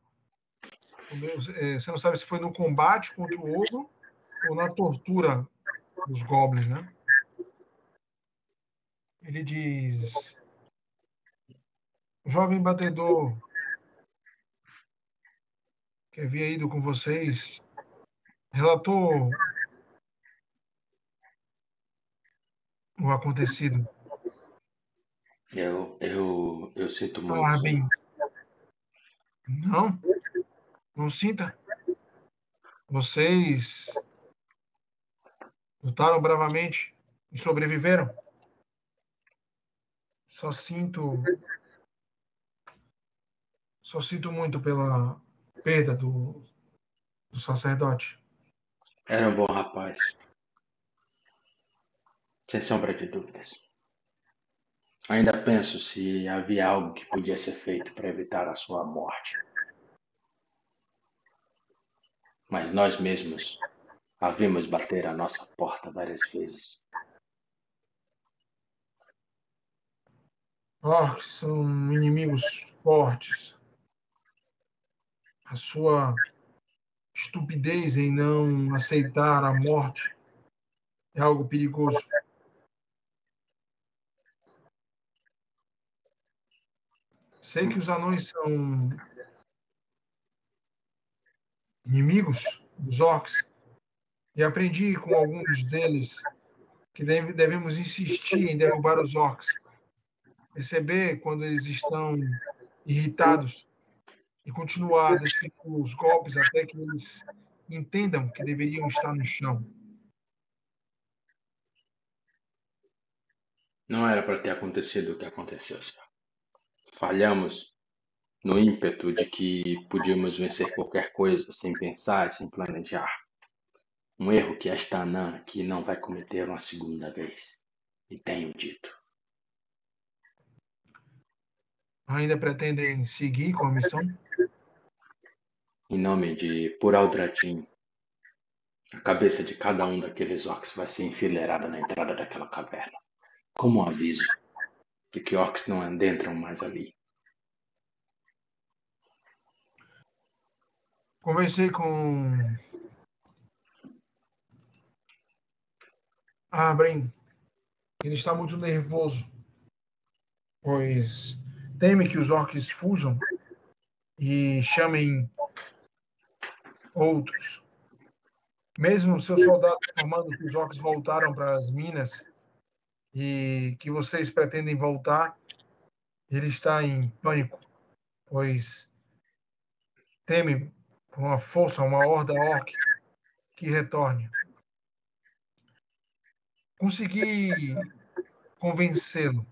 É, Você não sabe se foi no combate contra o ogro ou na tortura dos goblins, né? Ele diz: jovem batedor que havia ido com vocês relatou o acontecido. Eu, eu, eu sinto muito. Arvin. Não, não sinta. Vocês lutaram bravamente e sobreviveram. Só sinto. Só sinto muito pela perda do, do sacerdote. Era um bom rapaz. Sem sombra de dúvidas. Ainda penso se havia algo que podia ser feito para evitar a sua morte. Mas nós mesmos havíamos bater a nossa porta várias vezes. Orcs são inimigos fortes. A sua estupidez em não aceitar a morte é algo perigoso. Sei que os anões são inimigos dos orcs, E aprendi com alguns deles que deve, devemos insistir em derrubar os orcs. Perceber quando eles estão irritados e continuar a desferir os golpes até que eles entendam que deveriam estar no chão. Não era para ter acontecido o que aconteceu, senhor. Falhamos no ímpeto de que podíamos vencer qualquer coisa sem pensar, sem planejar. Um erro que esta anã aqui não vai cometer uma segunda vez. E tenho dito. Ainda pretendem seguir com a missão? Em nome de Puraldratin, a cabeça de cada um daqueles orcs vai ser enfileirada na entrada daquela caverna, como um aviso de que orcs não adentram mais ali. Conversei com Abrim. Ele está muito nervoso, pois teme que os orcs fujam e chamem outros. Mesmo seus soldados informando que os orcs voltaram para as minas e que vocês pretendem voltar, ele está em pânico, pois teme por uma força, uma horda orc que retorne. Consegui convencê-lo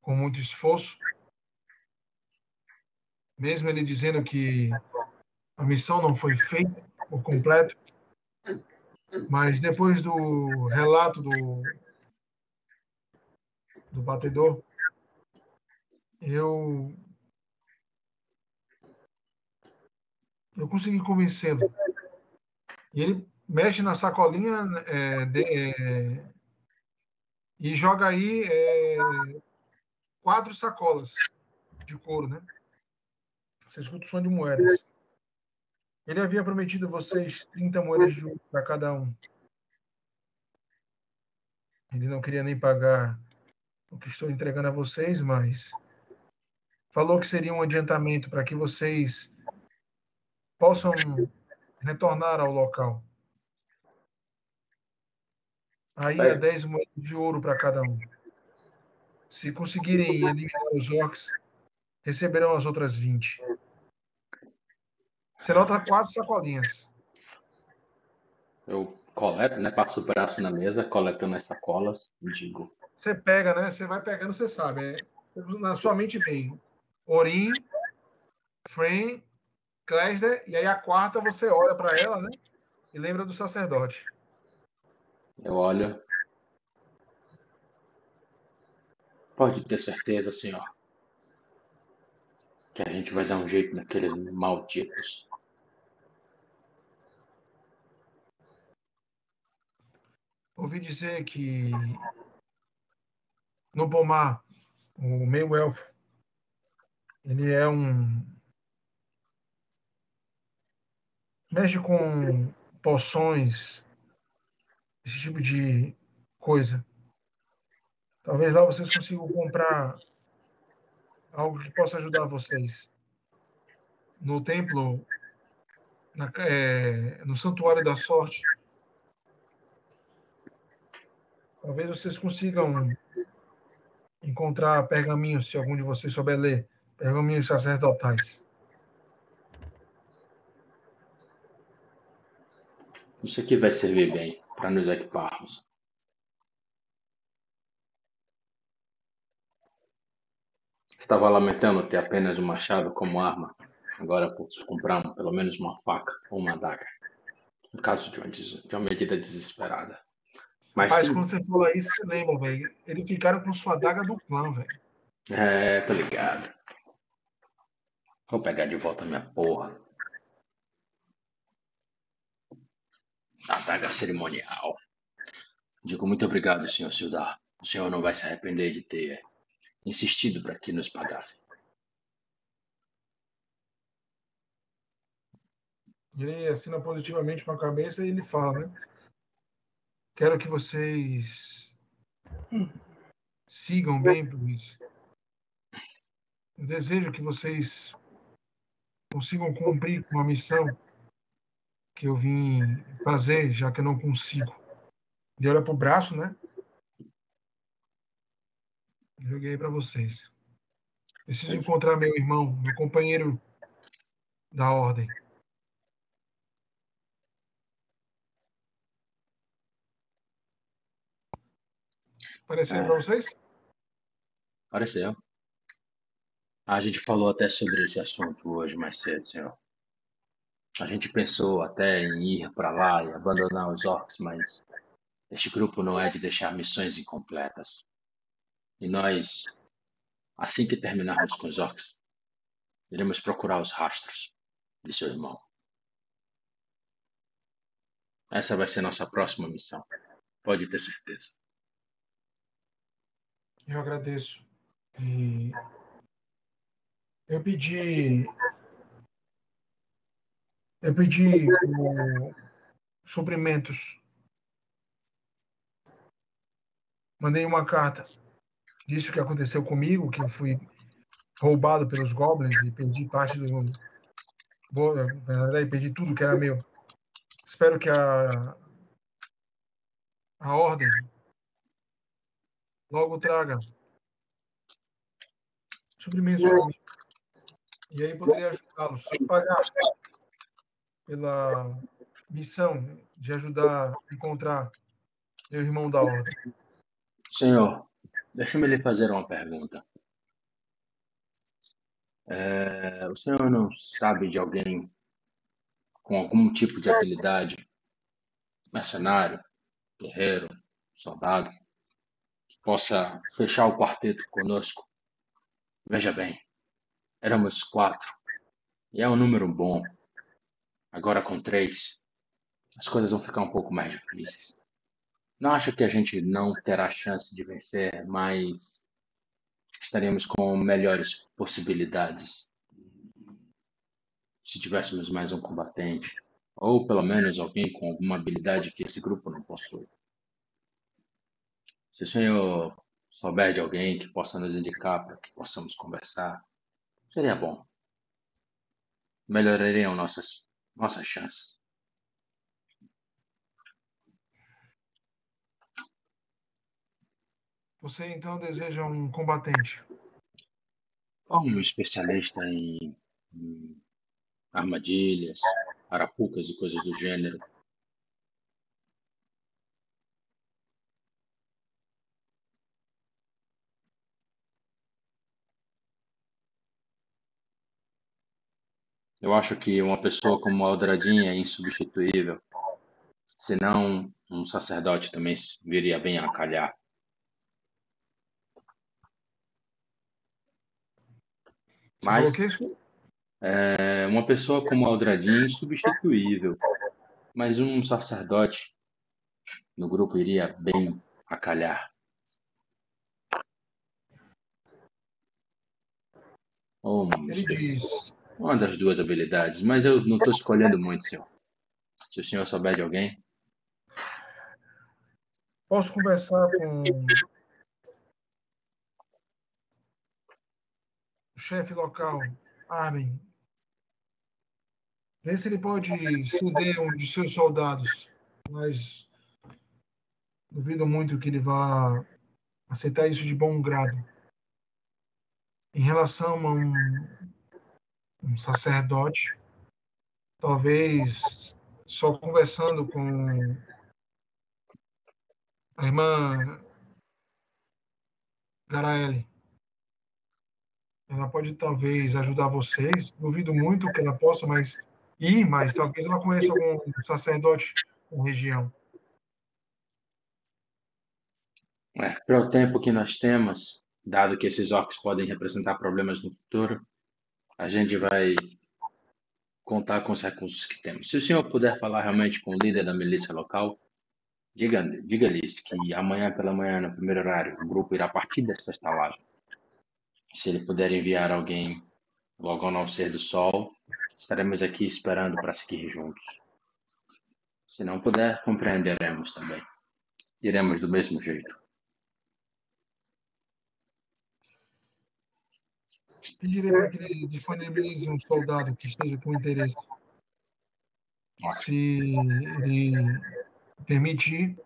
com muito esforço, mesmo ele dizendo que a missão não foi feita por completo, mas depois do relato do, do batedor, eu eu consegui convencê-lo. E ele mexe na sacolinha é, de, é, e joga aí é, quatro sacolas de couro, né? Você escuta o som de moedas. Ele havia prometido a vocês 30 moedas de ouro para cada um. Ele não queria nem pagar o que estou entregando a vocês, mas falou que seria um adiantamento para que vocês possam retornar ao local. Aí é 10 moedas de ouro para cada um. Se conseguirem eliminar os orcs, receberão as outras 20. Você nota quatro sacolinhas. Eu coleto, né? Passo o braço na mesa, coletando as sacolas digo. Você pega, né? Você vai pegando, você sabe. É, na sua mente vem Orim, Fren, Klesner, e aí a quarta você olha para ela, né? E lembra do sacerdote. Eu olho. Pode ter certeza, senhor, que a gente vai dar um jeito naqueles malditos. Ouvi dizer que no Pomar, o meio elfo, ele é um. mexe com poções, esse tipo de coisa. Talvez lá vocês consigam comprar algo que possa ajudar vocês. No templo, na, é, no Santuário da Sorte, Talvez vocês consigam encontrar pergaminhos, se algum de vocês souber ler, pergaminhos sacerdotais. Isso aqui vai servir bem para nos equiparmos. Estava lamentando ter apenas um machado como arma. Agora posso comprar pelo menos uma faca ou uma adaga. No caso de uma, de uma medida desesperada. Mas sim. quando você falou isso, você lembra, velho. Eles ficaram com sua daga do clã, velho. É, tô ligado. Vou pegar de volta minha porra. A daga cerimonial. Digo muito obrigado, senhor Sildar. O senhor não vai se arrepender de ter insistido para que nos pagassem. Ele assina positivamente com a cabeça e ele fala, né? Quero que vocês sigam bem, pois eu desejo que vocês consigam cumprir com a missão que eu vim fazer, já que eu não consigo. Ele olha pro braço, né? Joguei para vocês. Preciso encontrar meu irmão, meu companheiro da ordem. Apareceu É. para vocês? Pareceu. A gente falou até sobre esse assunto hoje mais cedo, senhor. A gente pensou até em ir para lá e abandonar os orcs, mas este grupo não é de deixar missões incompletas. E nós, assim que terminarmos com os orcs, iremos procurar os rastros de seu irmão. Essa vai ser nossa próxima missão. Pode ter certeza. Eu agradeço. E eu pedi. Eu pedi o- suprimentos. Mandei uma carta. Disse o que aconteceu comigo, que eu fui roubado pelos goblins e perdi parte do. Verdade, perdi tudo que era meu. Espero que a. A ordem logo traga suprimentos para mim. E aí poderia ajudá-los, pagar pela missão de ajudar a encontrar meu irmão da ordem. Senhor, deixa-me lhe fazer uma pergunta. É, o senhor não sabe de alguém com algum tipo de habilidade, mercenário, guerreiro, soldado, possa fechar o quarteto conosco? Veja bem, éramos quatro, e é um número bom. Agora com três, as coisas vão ficar um pouco mais difíceis. Não acho que a gente não terá chance de vencer, mas estaríamos com melhores possibilidades se tivéssemos mais um combatente, ou pelo menos alguém com alguma habilidade que esse grupo não possui. Se o senhor souber de alguém que possa nos indicar para que possamos conversar, seria bom. Melhorariam nossas, nossas chances. Você então deseja um combatente? Um especialista em, em armadilhas, arapucas e coisas do gênero. Eu acho que uma pessoa como Aldradinha é insubstituível. Senão, um sacerdote também viria bem a calhar. Mas é, uma pessoa como Aldradinha é insubstituível. Mas um sacerdote no grupo iria bem a calhar. Uma, Ele diz: uma das duas habilidades, mas eu não estou escolhendo muito, senhor. Se o senhor souber de alguém, Posso conversar com o chefe local, Armin. Vê se ele pode ceder um de seus soldados, mas duvido muito que ele vá aceitar isso de bom grado. Em relação a um, um sacerdote, talvez só conversando com a irmã Garaele. Ela pode talvez ajudar vocês. Duvido muito que ela possa, mas ir, mas talvez ela conheça algum sacerdote com região. é, o tempo que nós temos, dado que esses orcs podem representar problemas no futuro, a gente vai contar com os recursos que temos. Se o senhor puder falar realmente com o líder da milícia local, diga- diga-lhes que amanhã pela manhã, no primeiro horário, o grupo irá partir dessa estalagem. Se ele puder enviar alguém logo ao nascer do sol, estaremos aqui esperando para seguir juntos. Se não puder, compreenderemos também. Iremos do mesmo jeito. Pedirei para que disponibilize um soldado que esteja com interesse. Se ele permitir,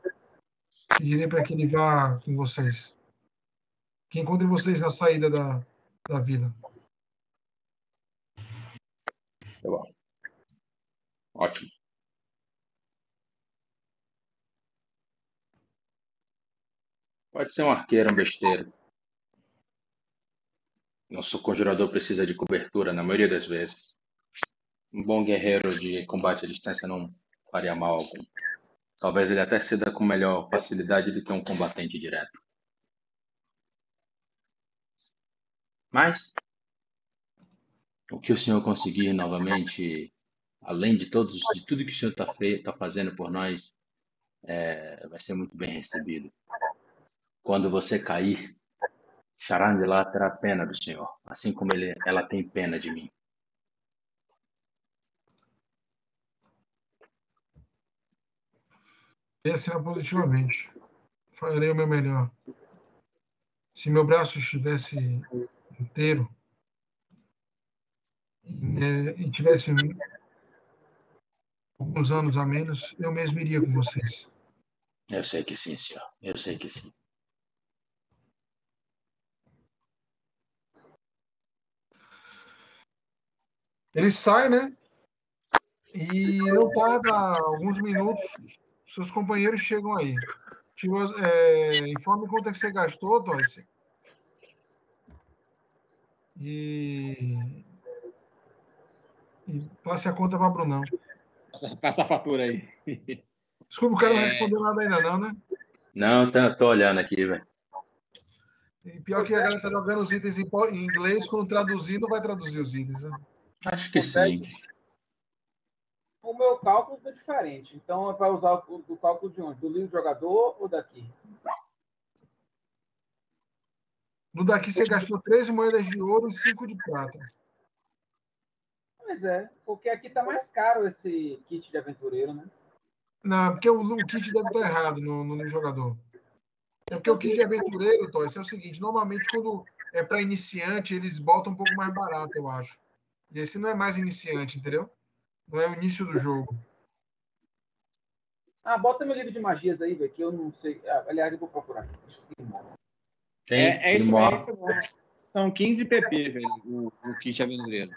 pedirei para que ele vá com vocês. Que encontre vocês na saída da, da vila. Tá bom. Ótimo. Pode ser um arqueiro, um besteiro. Nosso conjurador precisa de cobertura na maioria das vezes. Um bom guerreiro de combate à distância não faria mal algum. Talvez ele até ceda com melhor facilidade do que um combatente direto. Mas, o que o senhor conseguir novamente, além de todos, de tudo que o senhor está tá fazendo por nós, é, vai ser muito bem recebido. Quando você cair, Charandilá terá pena do Senhor, assim como ele, ela tem pena de mim. Pense positivamente. Farei o meu melhor. Se meu braço estivesse inteiro e tivesse alguns anos a menos, eu mesmo iria com vocês. Eu sei que sim, senhor. Eu sei que sim. Ele sai, né? E não tarda alguns minutos, seus companheiros chegam aí. Tirou, é, informe quanto é que você gastou, Toyce. E, e passe a conta para Brunão. Passa, passa, a fatura aí. Desculpa, o cara não é... respondeu nada ainda não, né? Não, tá, tô olhando aqui, velho. E pior que a galera tá jogando os itens em, inglês, quando traduzir, não vai traduzir os itens. Né? Acho que sim. O meu cálculo é diferente. Então é para usar o, o cálculo de onde? Do livro jogador ou daqui? No daqui você gastou 13 moedas de ouro e 5 de prata. Pois é, porque aqui tá mais caro esse kit de aventureiro, né? Não, porque o, o kit deve estar errado no, no livro jogador. É porque o kit de aventureiro, Toys, é o seguinte: normalmente quando é para iniciante, eles botam um pouco mais barato, eu acho. E esse não é mais iniciante, entendeu? Não é o início do jogo. Ah, bota meu livro de magias aí, velho, que eu não sei. Ah, aliás, eu vou procurar. Tem, é, é isso mesmo. São 15 pp, velho, o, o kit aventureiro.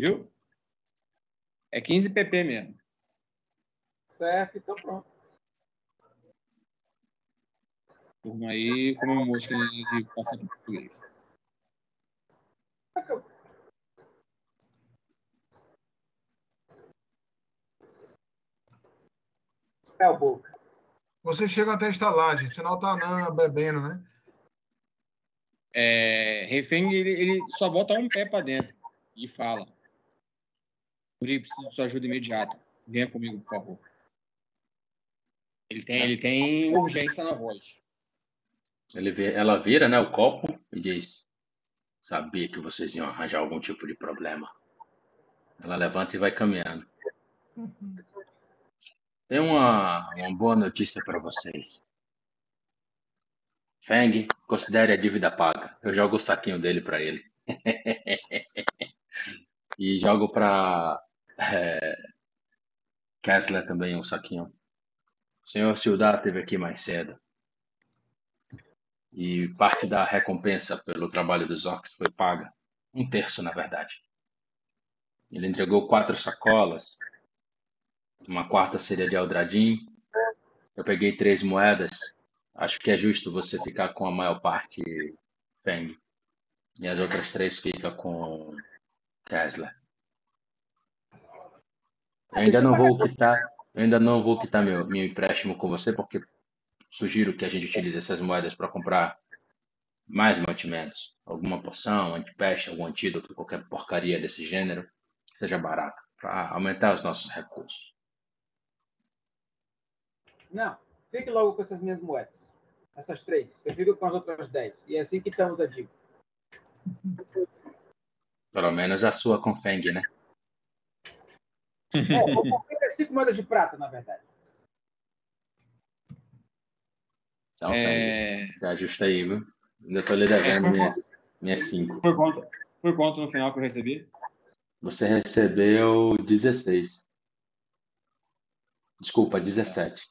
Viu? É 15 pp mesmo. Certo, então pronto turma aí, como uma mosca de passa em português. É o boca. Você chega até a estalagem, sinal tá não, bebendo, né? É, refém, ele, ele só bota um pé para dentro e fala. Yuri, preciso de sua ajuda imediata. Venha comigo, por favor. Ele tem, ele tem urgência na voz. Ela vira né, o copo e diz: Sabia que vocês iam arranjar algum tipo de problema. Ela levanta e vai caminhando. Tem uma, uma boa notícia para vocês. Feng, considere a dívida paga. Eu jogo o saquinho dele para ele. e jogo para é, Kessler também um saquinho. O senhor Ciudad esteve aqui mais cedo. E parte da recompensa pelo trabalho dos orcs foi paga. Um terço, na verdade. Ele entregou quatro sacolas. Uma quarta seria de Aldradim. Eu peguei três moedas. Acho que é justo você ficar com a maior parte, Feng. E as outras três fica com Kessler. Eu ainda não vou quitar, ainda não vou quitar meu, meu empréstimo com você porque sugiro que a gente utilize essas moedas para comprar mais mantimentos, alguma poção, antipeste, algum antídoto, qualquer porcaria desse gênero, que seja barato, para aumentar os nossos recursos. Não, fique logo com essas minhas moedas. Essas três. Eu fico com as outras dez. E é assim que estamos a dívida. Pelo menos a sua com Feng, né? É, vou comprar cinco moedas de prata, na verdade. Então, é... se ajusta aí, viu? Ainda tô lhe devendo minhas, minhas cinco. Por conta, Foi quanto no final que eu recebi? Você recebeu 16. Desculpa, 17.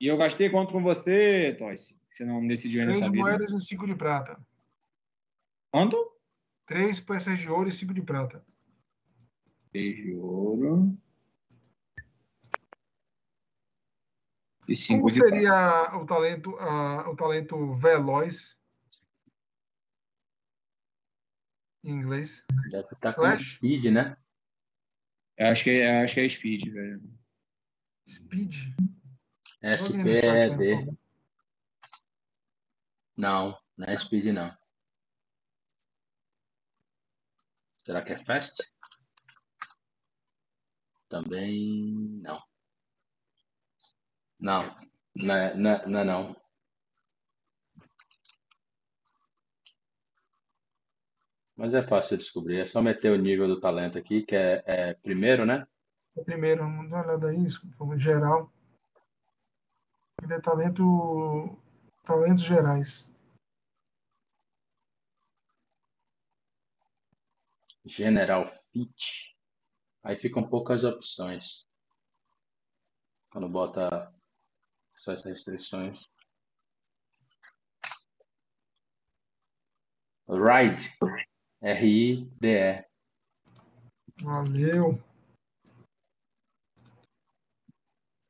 E eu gastei quanto com você, Toyce? Você não decidiu ainda Três sua vida. moedas e cinco de prata. Quanto? Três peças de ouro e cinco de prata. Três de ouro. E cinco Como de seria o talento, ah, o talento veloz em inglês? Deve estar com speed, né? Eu acho que, eu acho que é speed, velho. Speed? SP Olha no chat, D. por favor. Não, não é speed não. Será que é fast? Também não. Não, não é não. é- não, é não. Mas é fácil de descobrir. É só meter o nível do talento aqui, que é, é primeiro, né? Primeiro, vamos dar uma olhada aí, forma geral. Ele é talento, talentos gerais. General Fit. Aí ficam poucas opções. Quando bota essas restrições. Ride. R-I-D-E. Valeu.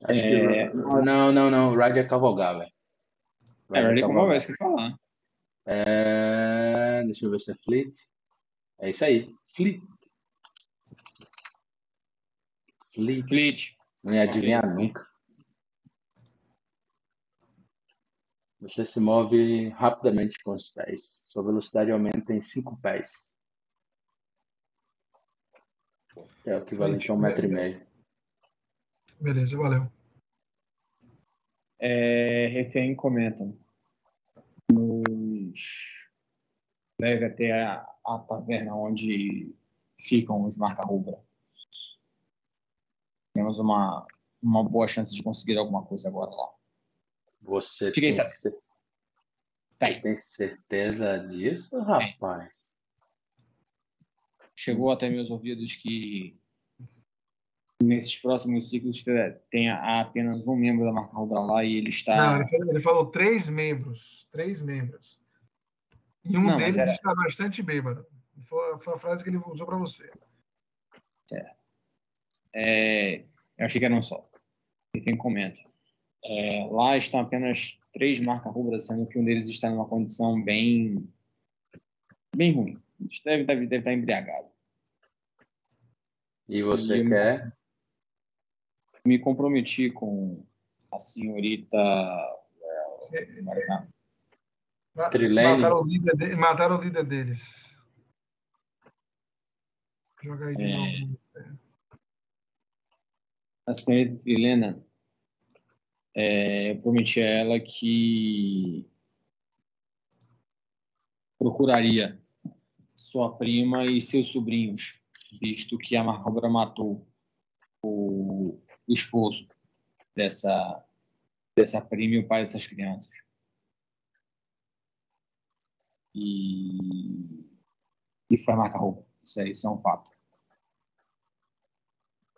Acho É. que. Não, não, não. Ride é cavalgar, velho. É, Ride ali como cavalgar. vai isso que falar. É, Deixa eu ver se é Fleet. É isso aí. Fleet. Fleet. Fleet. Não ia adivinhar nunca. Você se move rapidamente com os pés. Sua velocidade aumenta em 5 pés. É o equivalente a um metro e meio. Beleza, valeu. É, refém comentam. Nos leve até a, a taverna onde ficam os marca-rubra. Temos uma, uma boa chance de conseguir alguma coisa agora lá. Você Fiquei tem, sabendo. cer- Tá aí. tem certeza disso, rapaz? Chegou até meus ouvidos que nesses próximos ciclos tem apenas um membro da marca-rubra lá e ele está. Não, ele falou, ele falou três membros. Três membros. E um Não, deles era- está bastante bêbado. Foi, foi a frase que ele usou para você. É, eu achei que era um só. E quem comenta. É, lá estão apenas três marcas rubras, sendo que um deles está numa condição bem bem ruim. Deve, deve, deve estar embriagado. E você E- quer? Me comprometi com a senhorita. Ma- Trilene. Mataram o líder, de- mataram o líder deles. Joga aí de É. novo. A senhorita Trilena. É, eu prometi a ela que procuraria sua prima e seus sobrinhos, visto que a Marcobra matou o esposo dessa, dessa prima e o pai dessas crianças. E, e foi a marca-roupa. Isso, isso é um fato.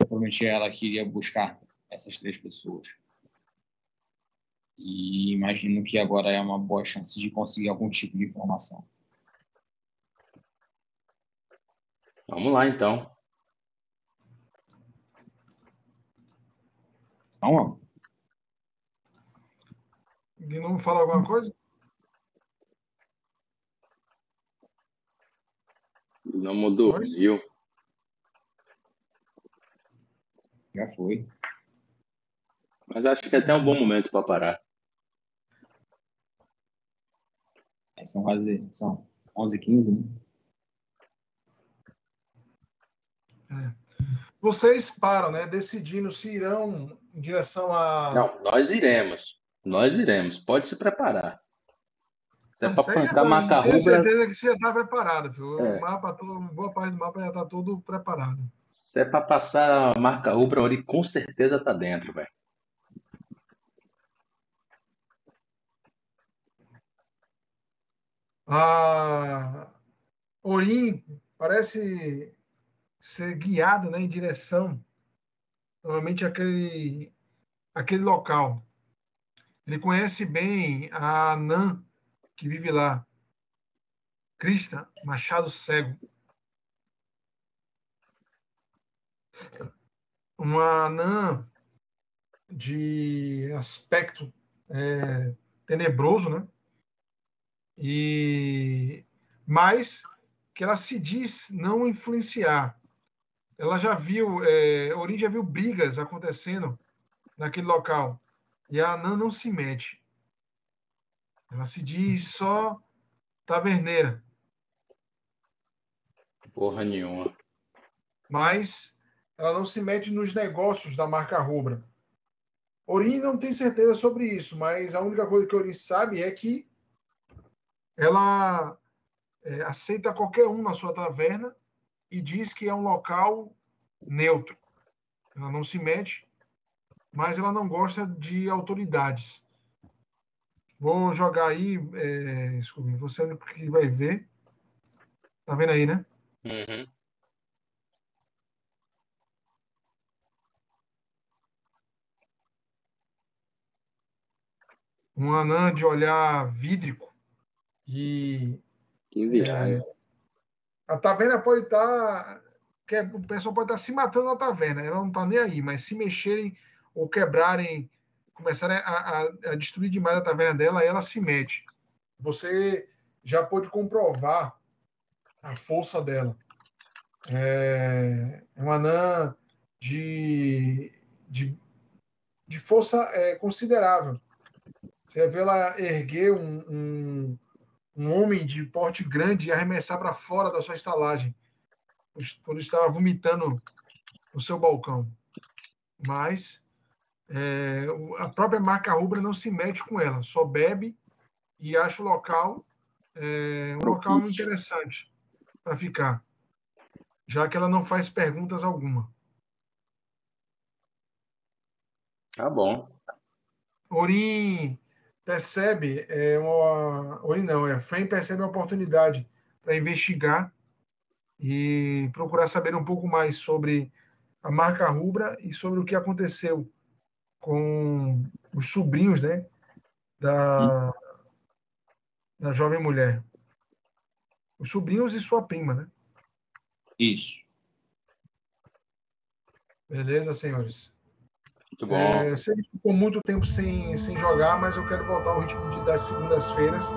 Eu prometi a ela que iria buscar essas três pessoas. E imagino que agora é uma boa chance de conseguir algum tipo de informação. Vamos lá, então. Vamos lá. Gnomo fala alguma coisa? Não mudou, Pois. viu? Já foi. Mas acho que é até um bom momento para parar. É, São quase são 11 15 né? Vocês param, né? Decidindo se irão em direção a. Não, nós iremos. Nós iremos. Pode se preparar. Se é para Isso aí já pancar tá- maca Tenho certeza que você já está preparado, viu? É. O mapa, todo, boa parte do mapa já está todo preparado. se é para passar a marca rubra, ali com certeza tá dentro, velho. A Orim parece ser guiado né, em direção, novamente, àquele, àquele local. Ele conhece bem a Anã, que vive lá. Crista, machado cego. Uma anã de aspecto é, tenebroso, né? E mas que ela se diz não influenciar. Ela já viu, é, Orin já viu brigas acontecendo naquele local e a Anã não se mete. Ela se diz só taverneira. Porra nenhuma. Mas ela não se mete nos negócios da marca Rubra. Orin não tem certeza sobre isso, mas a única coisa que Orin sabe é que ela é, aceita qualquer um na sua taverna e diz que é um local neutro. Ela não se mete, mas ela não gosta de autoridades. Vou jogar aí, é, desculpe, você é que vai ver. Tá vendo aí, né? Uhum. Um anã de olhar vídrico e Que viagem. é, a taverna pode estar que o pessoal pode estar se matando na taverna, ela não está nem aí, mas se mexerem ou quebrarem, começarem a, a, a destruir demais a taverna dela, ela se mete. Você já pode comprovar a força dela. É, é uma anã de, de, de força é, considerável. Você vê ela erguer um, um, um homem de porte grande e arremessar para fora da sua estalagem, quando estava vomitando no seu balcão. Mas é, a própria marca Rubra não se mete com ela, só bebe e acha o local é, um local interessante para ficar, já que ela não faz perguntas alguma. Tá bom. Orin percebe é uma Orin não, é Fen percebe a oportunidade para investigar e procurar saber um pouco mais sobre a marca Rubra e sobre o que aconteceu com os sobrinhos, né, da da jovem mulher. Os sobrinhos e sua prima, né? Isso. Beleza, senhores? Muito bom. É, eu sei que ficou muito tempo sem, sem jogar, mas eu quero voltar ao ritmo de, das segundas-feiras.